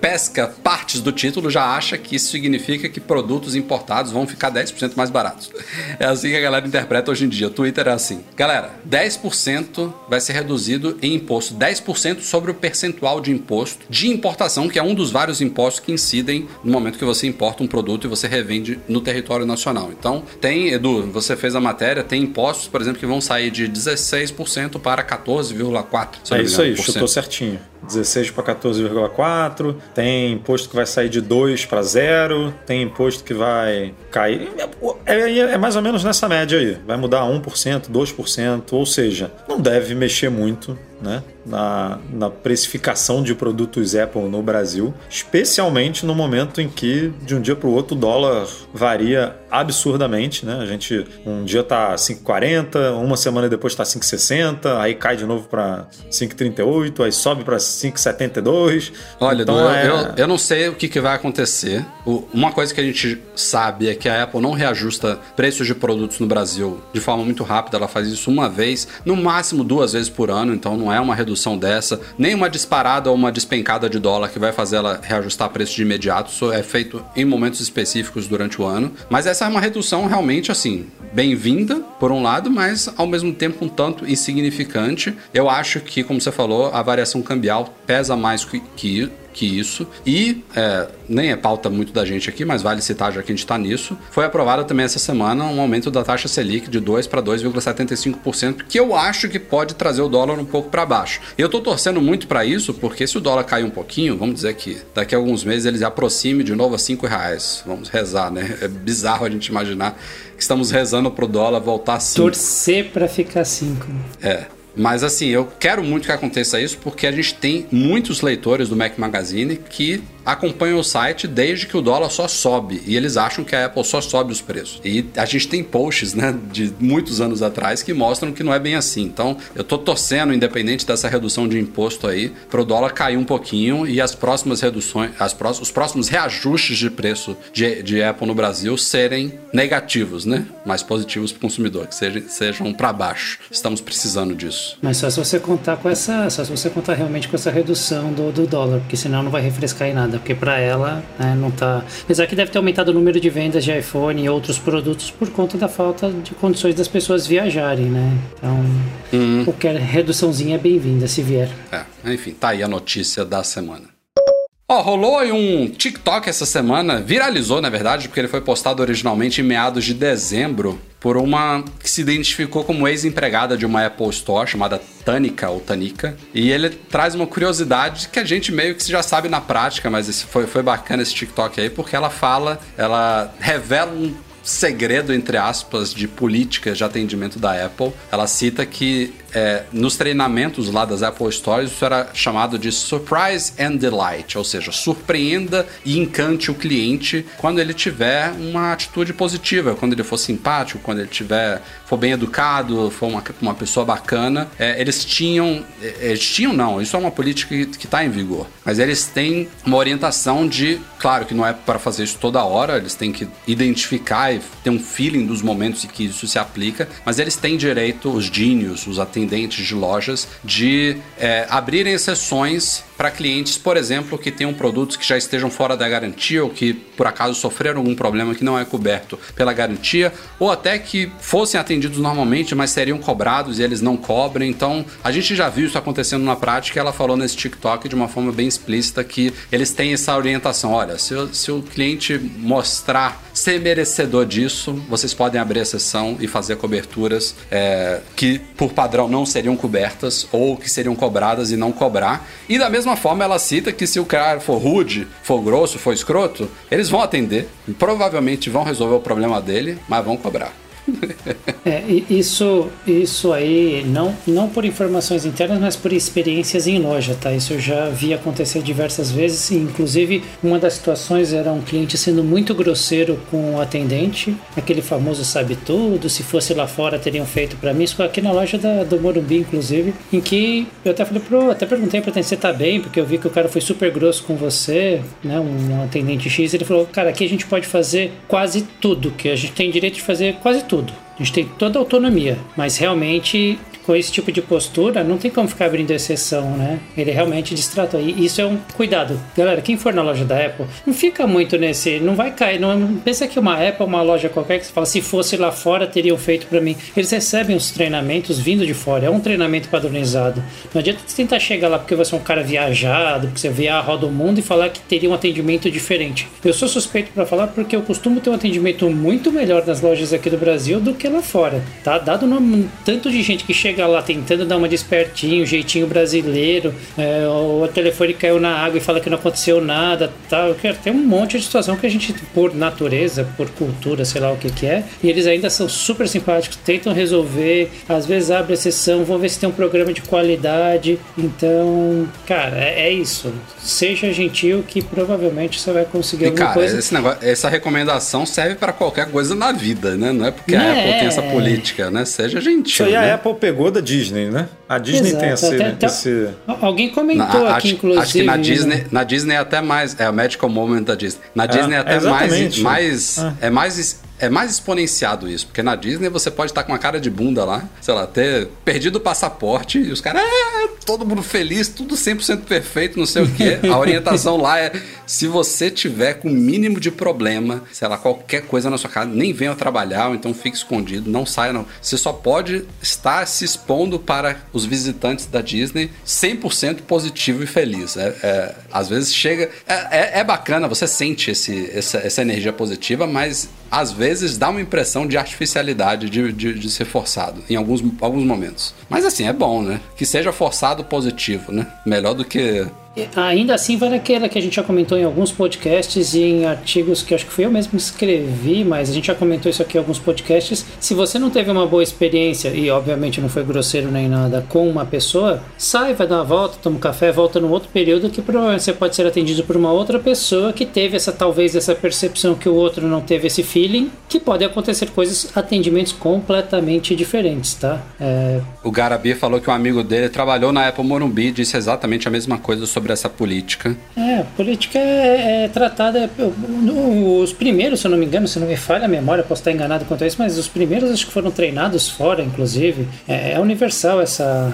pesca partes do título já acha que isso significa que produtos importados vão ficar 10% mais baratos. É assim que a galera interpreta hoje em dia. O Twitter é assim. Galera, 10% vai ser reduzido em imposto. 10% sobre o percentual de imposto de importação, que é um dos vários impostos que incidem no momento que você importa um produto e você revende no território nacional. Então, tem, Edu, você fez a matéria, tem impostos, por exemplo, que vão sair de 16% para 14,4%. É isso aí, chutou certinho. 16 para 14,4, tem imposto que vai sair de 2 para 0, tem imposto que vai cair. É, é, é, mais ou menos nessa média aí. Vai mudar 1%, 2%, ou seja, não deve mexer muito né, na, na precificação de produtos Apple no Brasil, especialmente no momento em que de um dia para o outro o dólar varia absurdamente, né? A gente um dia tá 5,40, uma semana depois tá 5,60, aí cai de novo para 5,38, aí sobe para 5,72. Olha, então, é... eu, eu não sei o que, que vai acontecer. O, uma coisa que a gente sabe é que a Apple não reajusta preços de produtos no Brasil de forma muito rápida, ela faz isso uma vez, no máximo duas vezes por ano, então não é uma redução dessa, nem uma disparada ou uma despencada de dólar que vai fazer ela reajustar preço de imediato, isso é feito em momentos específicos durante o ano, mas essa é uma redução realmente assim, bem-vinda por um lado, mas ao mesmo tempo um tanto insignificante. Eu acho que, como você falou, a variação cambial pesa mais que, que que isso. E, é, nem é pauta muito da gente aqui, mas vale citar já que a gente está nisso, foi aprovada também essa semana um aumento da taxa Selic de 2 para 2,75%, que eu acho que pode trazer o dólar um pouco para baixo. Eu estou torcendo muito para isso, porque se o dólar cair um pouquinho, vamos dizer que daqui a alguns meses ele se aproxime de novo a 5 reais. Vamos rezar, né? É bizarro a gente imaginar que estamos rezando pro dólar voltar a 5. Torcer para ficar 5. É. Mas assim, eu quero muito que aconteça isso porque a gente tem muitos leitores do Mac Magazine que acompanham o site desde que o dólar só sobe e eles acham que a Apple só sobe os preços. E a gente tem posts, né, de muitos anos atrás que mostram que não é bem assim. Então, eu tô torcendo, independente dessa redução de imposto aí, para o dólar cair um pouquinho e as próximas reduções, as pró os próximos reajustes de preço de, de Apple no Brasil serem negativos, né? Mais positivos para o consumidor, que sejam, sejam para baixo. Estamos precisando disso. Mas só se você contar com essa, só se você contar realmente com essa redução do, do dólar, porque senão não vai refrescar em nada porque para ela né, não tá. Apesar que deve ter aumentado o número de vendas de iPhone e outros produtos por conta da falta de condições das pessoas viajarem, né? Então, hum. qualquer reduçãozinha é bem-vinda se vier. É, enfim, tá aí a notícia da semana. Ó, oh, rolou aí um TikTok essa semana, viralizou na verdade, porque ele foi postado originalmente em meados de dezembro por uma que se identificou como ex-empregada de uma Apple Store chamada Tanica ou Tanica. E ele traz uma curiosidade que a gente meio que já sabe na prática, mas esse foi, foi bacana esse TikTok aí, porque ela fala, ela revela um segredo, entre aspas, de política de atendimento da Apple. Ela cita que é, nos treinamentos lá das Apple Stores isso era chamado de Surprise and Delight, ou seja, surpreenda e encante o cliente quando ele tiver uma atitude positiva, quando ele for simpático, quando ele tiver for bem educado, for uma, uma pessoa bacana. É, eles tinham, é, eles tinham não, isso é uma política que está em vigor, mas eles têm uma orientação de, claro que não é para fazer isso toda hora, eles têm que identificar e ter um feeling dos momentos em que isso se aplica, mas eles têm direito, os genios, os atendentes de lojas, de é, abrirem exceções para clientes, por exemplo, que tenham produtos que já estejam fora da garantia ou que por acaso sofreram algum problema que não é coberto pela garantia, ou até que fossem atendidos normalmente, mas seriam cobrados e eles não cobrem. Então, a gente já viu isso acontecendo na prática. Ela falou nesse TikTok de uma forma bem explícita que eles têm essa orientação. Olha, se, se o cliente mostrar ser merecedor disso, vocês podem abrir a sessão e fazer coberturas é, que, por padrão, não seriam cobertas ou que seriam cobradas e não cobrar. E da mesma forma, ela cita que se o cara for rude, for grosso, for escroto, eles vão atender, provavelmente vão resolver o problema dele, mas vão cobrar. É, isso, isso aí, não, não por informações internas, mas por experiências em loja, tá? Isso eu já vi acontecer diversas vezes. Inclusive, uma das situações era um cliente sendo muito grosseiro com o atendente, aquele famoso sabe tudo, se fosse lá fora teriam feito para mim. Isso aqui na loja da, do Morumbi, inclusive, em que eu até falei pro, até perguntei pra atendente, você tá bem? Porque eu vi que o cara foi super grosso com você, né? Um atendente X. Ele falou, cara, aqui a gente pode fazer quase tudo, que a gente tem direito de fazer quase tudo tudo. A gente tem toda a autonomia, mas realmente com esse tipo de postura, não tem como ficar abrindo exceção, né? Ele realmente distrata. E isso é um cuidado. Galera, quem for na loja da Apple, não fica muito nesse. Não vai cair. Não pensa que uma Apple, uma loja qualquer, que você fala, se fosse lá fora, teriam feito para mim. Eles recebem os treinamentos vindo de fora. É um treinamento padronizado. Não adianta você tentar chegar lá porque você é um cara viajado, porque você vê a roda do mundo e falar que teria um atendimento diferente. Eu sou suspeito para falar porque eu costumo ter um atendimento muito melhor nas lojas aqui do Brasil do que lá fora, tá? Dado o tanto de gente que chega lá tentando dar uma despertinho, jeitinho brasileiro, é, o telefone caiu na água e fala que não aconteceu nada, tal. Tem um monte de situação que a gente, por natureza, por cultura, sei lá o que que é, e eles ainda são super simpáticos, tentam resolver, às vezes abre exceção, vão ver se tem um programa de qualidade. Então, cara, é, é isso. Seja gentil que provavelmente você vai conseguir e, alguma cara, coisa. Esse negócio, essa recomendação serve para qualquer coisa na vida, né? Não é porque a Apple tem essa política, né? Seja gentil. Isso aí né? a Apple pegou da Disney, né? A Disney Exato. tem esse, até, até, esse... Alguém comentou na, aqui, acho, inclusive. Acho que na né? Disney, na Disney é até mais. É o Magical Moment da Disney. Na Disney é até é mais. mais é. é mais é mais exponenciado isso, porque na Disney você pode estar com uma cara de bunda lá, sei lá, ter perdido o passaporte e os caras, é, todo mundo feliz, tudo 100% perfeito, não sei o quê. A (laughs) orientação lá é: se você tiver com o mínimo de problema, sei lá, qualquer coisa na sua casa, nem venha trabalhar, ou então fique escondido, não saia, não. Você só pode estar se expondo para os visitantes da Disney 100% positivo e feliz. É, é, às vezes chega. É, é, é bacana, você sente esse, essa, essa energia positiva, mas às vezes dá uma impressão de artificialidade de, de, de, ser forçado em alguns, alguns momentos. Mas assim, é bom, né? Que seja forçado positivo, né? Melhor do que Ainda assim, vai naquela que a gente já comentou em alguns podcasts e em artigos que acho que fui eu mesmo que escrevi, mas a gente já comentou isso aqui em alguns podcasts. Se você não teve uma boa experiência, e obviamente não foi grosseiro nem nada, com uma pessoa, sai, vai dar uma volta, toma um café, volta num outro período que provavelmente você pode ser atendido por uma outra pessoa que teve essa, talvez, essa percepção que o outro não teve esse feeling, que pode acontecer coisas, atendimentos completamente diferentes, tá? É... O Garabi falou que um amigo dele trabalhou na Apple Morumbi e disse exatamente a mesma coisa sobre sobre essa política? É, a política é, é tratada. Os primeiros, se eu não me engano, se não me falha a memória, posso estar enganado quanto a isso, mas os primeiros acho que foram treinados fora, inclusive. É, é universal essa,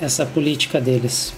essa política deles.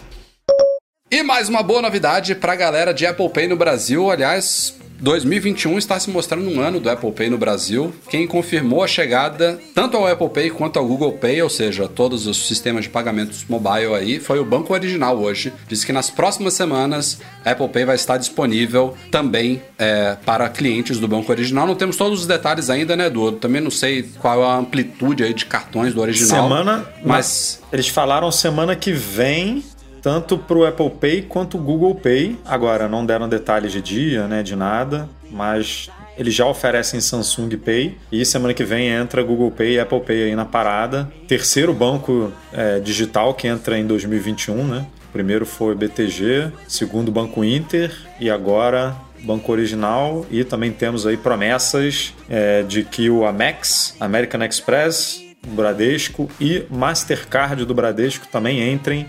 E mais uma boa novidade para a galera de Apple Pay no Brasil. Aliás, 2021 está se mostrando um ano do Apple Pay no Brasil. Quem confirmou a chegada tanto ao Apple Pay quanto ao Google Pay, ou seja, todos os sistemas de pagamentos mobile aí, foi o Banco Original hoje. Diz que nas próximas semanas a Apple Pay vai estar disponível também é, para clientes do Banco Original. Não temos todos os detalhes ainda, né, Edu? Também não sei qual a amplitude aí de cartões do Original. Semana, mas eles falaram semana que vem tanto para o Apple Pay quanto o Google Pay. Agora, não deram detalhes de dia, né, de nada, mas eles já oferecem Samsung Pay e semana que vem entra Google Pay e Apple Pay aí na parada. Terceiro banco é, digital que entra em 2021, né? Primeiro foi BTG, segundo Banco Inter e agora Banco Original e também temos aí promessas é, de que o Amex, American Express, Bradesco e Mastercard do Bradesco também entrem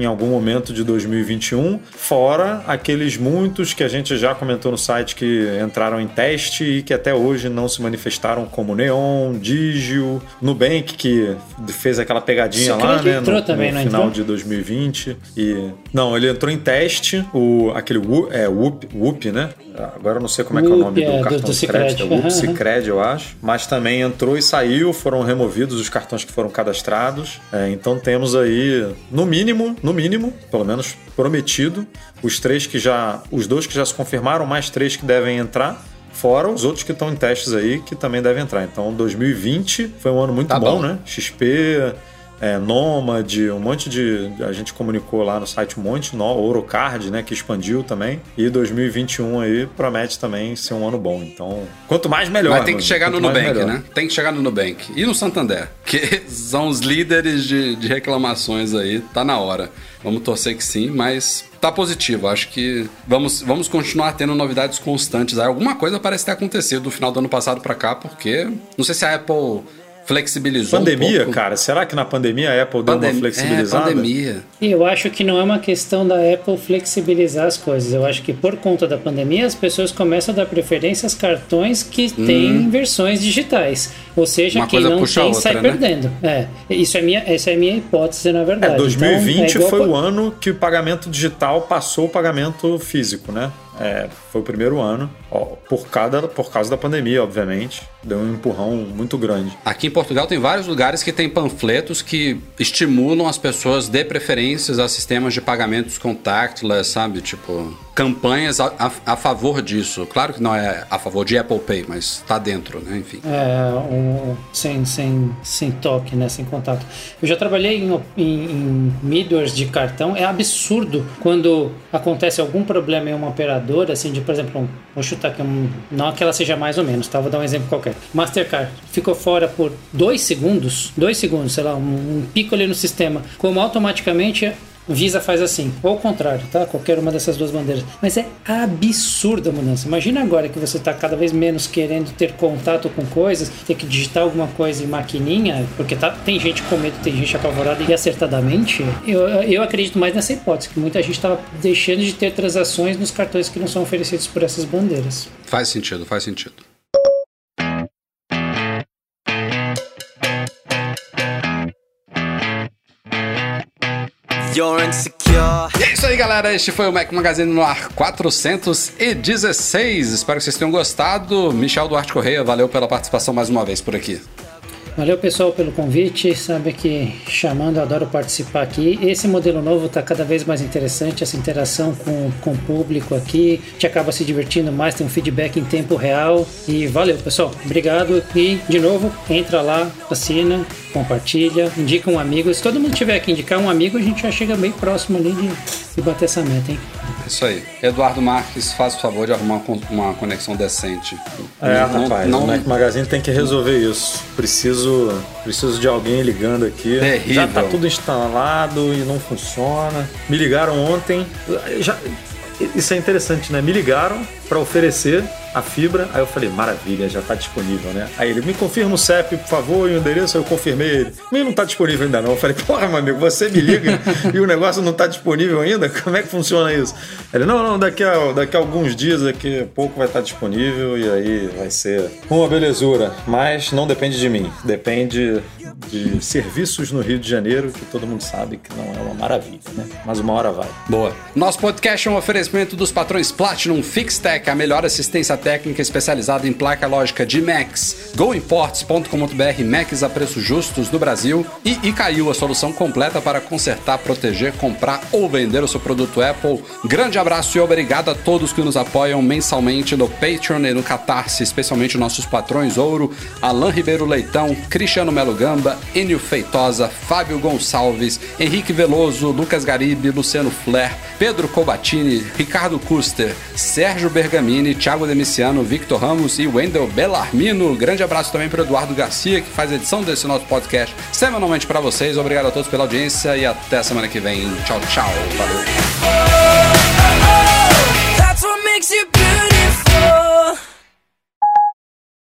em algum momento de 2021, fora aqueles muitos que a gente já comentou no site que entraram em teste e que até hoje não se manifestaram como Neon, Digio, Nubank que fez aquela pegadinha lá, né, no, também, no final de 2020 e não, ele entrou em teste, o aquele é Whoop, Whoop, né? Agora eu não sei como é que é o nome é, do cartão do, do de crédito, é Whoop (laughs) Cicred, eu acho, mas também entrou e saiu, foram removidos os cartões que foram cadastrados. É, então temos aí no mínimo, no mínimo, pelo menos prometido, os três que já, os dois que já se confirmaram, mais três que devem entrar. Fora os outros que estão em testes aí, que também devem entrar. Então, 2020 foi um ano muito tá bom, bom, né? XP, é, Nomad, um monte de. A gente comunicou lá no site um monte, no, Ourocard, né? Que expandiu também. E 2021 aí promete também ser um ano bom. Então, quanto mais melhor. Mas tem que chegar no Nubank, né? Tem que chegar no Nubank. E no Santander, (laughs) que são os líderes de, de reclamações aí. Tá na hora. Vamos torcer que sim, mas tá positivo. Acho que vamos, vamos continuar tendo novidades constantes. Alguma coisa parece ter acontecido do final do ano passado para cá, porque não sei se a Apple flexibilizou pandemia, um cara. Será que na pandemia a Apple Pandem deu uma flexibilizada? É, pandemia. Eu acho que não é uma questão da Apple flexibilizar as coisas. Eu acho que por conta da pandemia as pessoas começam a dar preferência aos cartões que hum. têm versões digitais. Ou seja, uma quem não tem outra, sai né? perdendo. É, isso é minha, essa é a minha hipótese, na verdade. É, 2020 então, é foi o ano que o pagamento digital passou o pagamento físico, né? É, foi o primeiro ano, ó, por, cada, por causa da pandemia, obviamente. Deu um empurrão muito grande. Aqui em Portugal tem vários lugares que tem panfletos que estimulam as pessoas de preferências a sistemas de pagamentos contactless, sabe? Tipo, campanhas a, a, a, favor disso. Claro que não é a favor de Apple Pay, mas tá dentro, né? Enfim. É, um, sem, sem, sem toque, né? Sem contato. Eu já trabalhei em, em, em middlewares de cartão. É absurdo quando acontece algum problema em uma operadora, assim, de, por exemplo, um, vou chutar aqui, um, não que ela seja mais ou menos, tá? Vou dar um exemplo qualquer. Mastercard ficou fora por dois segundos, dois segundos, sei lá, um, um pico ali no sistema, como automaticamente Visa faz assim, ou ao contrário, tá? Qualquer uma dessas duas bandeiras. Mas é absurda a mudança. Imagina agora que você está cada vez menos querendo ter contato com coisas, ter que digitar alguma coisa em maquininha, porque tá, tem gente com medo, tem gente apavorada e acertadamente. Eu, eu acredito mais nessa hipótese, que muita gente estava deixando de ter transações nos cartões que não são oferecidos por essas bandeiras. Faz sentido, faz sentido. You're insecure. E é isso aí, galera. Este foi o Mac Magazine no ar 416. Espero que vocês tenham gostado. Michel Duarte Correia, valeu pela participação mais uma vez por aqui. Valeu pessoal pelo convite, sabe que chamando, adoro participar aqui. Esse modelo novo está cada vez mais interessante, essa interação com, com o público aqui, te acaba se divertindo mais, tem um feedback em tempo real. E valeu pessoal, obrigado. E de novo, entra lá, assina, compartilha, indica um amigo. Se todo mundo tiver que indicar um amigo, a gente já chega bem próximo ali de, de bater essa meta, hein? Isso aí. Eduardo Marques, faz o favor de arrumar uma conexão decente. É, não, rapaz, não... o Mac Magazine tem que resolver isso. Preciso, preciso de alguém ligando aqui. Terrível. Já tá tudo instalado e não funciona. Me ligaram ontem. Já, isso é interessante, né? Me ligaram para oferecer a fibra. Aí eu falei, maravilha, já está disponível, né? Aí ele, me confirma o CEP, por favor, e o endereço. Eu confirmei ele. Mas não está disponível ainda não. Eu falei, porra, meu amigo, você me liga (laughs) e o negócio não está disponível ainda? Como é que funciona isso? Ele, não, não, daqui a, daqui a alguns dias, daqui a pouco vai estar tá disponível e aí vai ser uma belezura. Mas não depende de mim, depende de serviços no Rio de Janeiro, que todo mundo sabe que não é uma maravilha, né? Mas uma hora vai. Boa. Nosso podcast é um oferecimento dos patrões Platinum Fixtech, a melhor assistência técnica especializada em placa lógica de Macs, goimports.com.br, Macs a preços justos no Brasil e Icaiu, a solução completa para consertar, proteger, comprar ou vender o seu produto Apple. Grande abraço e obrigado a todos que nos apoiam mensalmente no Patreon e no Catarse, especialmente nossos patrões Ouro, Alain Ribeiro Leitão, Cristiano Melo Gamba, Enio Feitosa, Fábio Gonçalves, Henrique Veloso, Lucas Garibe, Luciano Flair, Pedro Cobatini, Ricardo Custer, Sérgio Bergamini, Thiago Demiciano, Victor Ramos e Wendel Bellarmino. Grande abraço também para Eduardo Garcia, que faz a edição desse nosso podcast semanalmente para vocês. Obrigado a todos pela audiência e até semana que vem. Tchau, tchau. Valeu.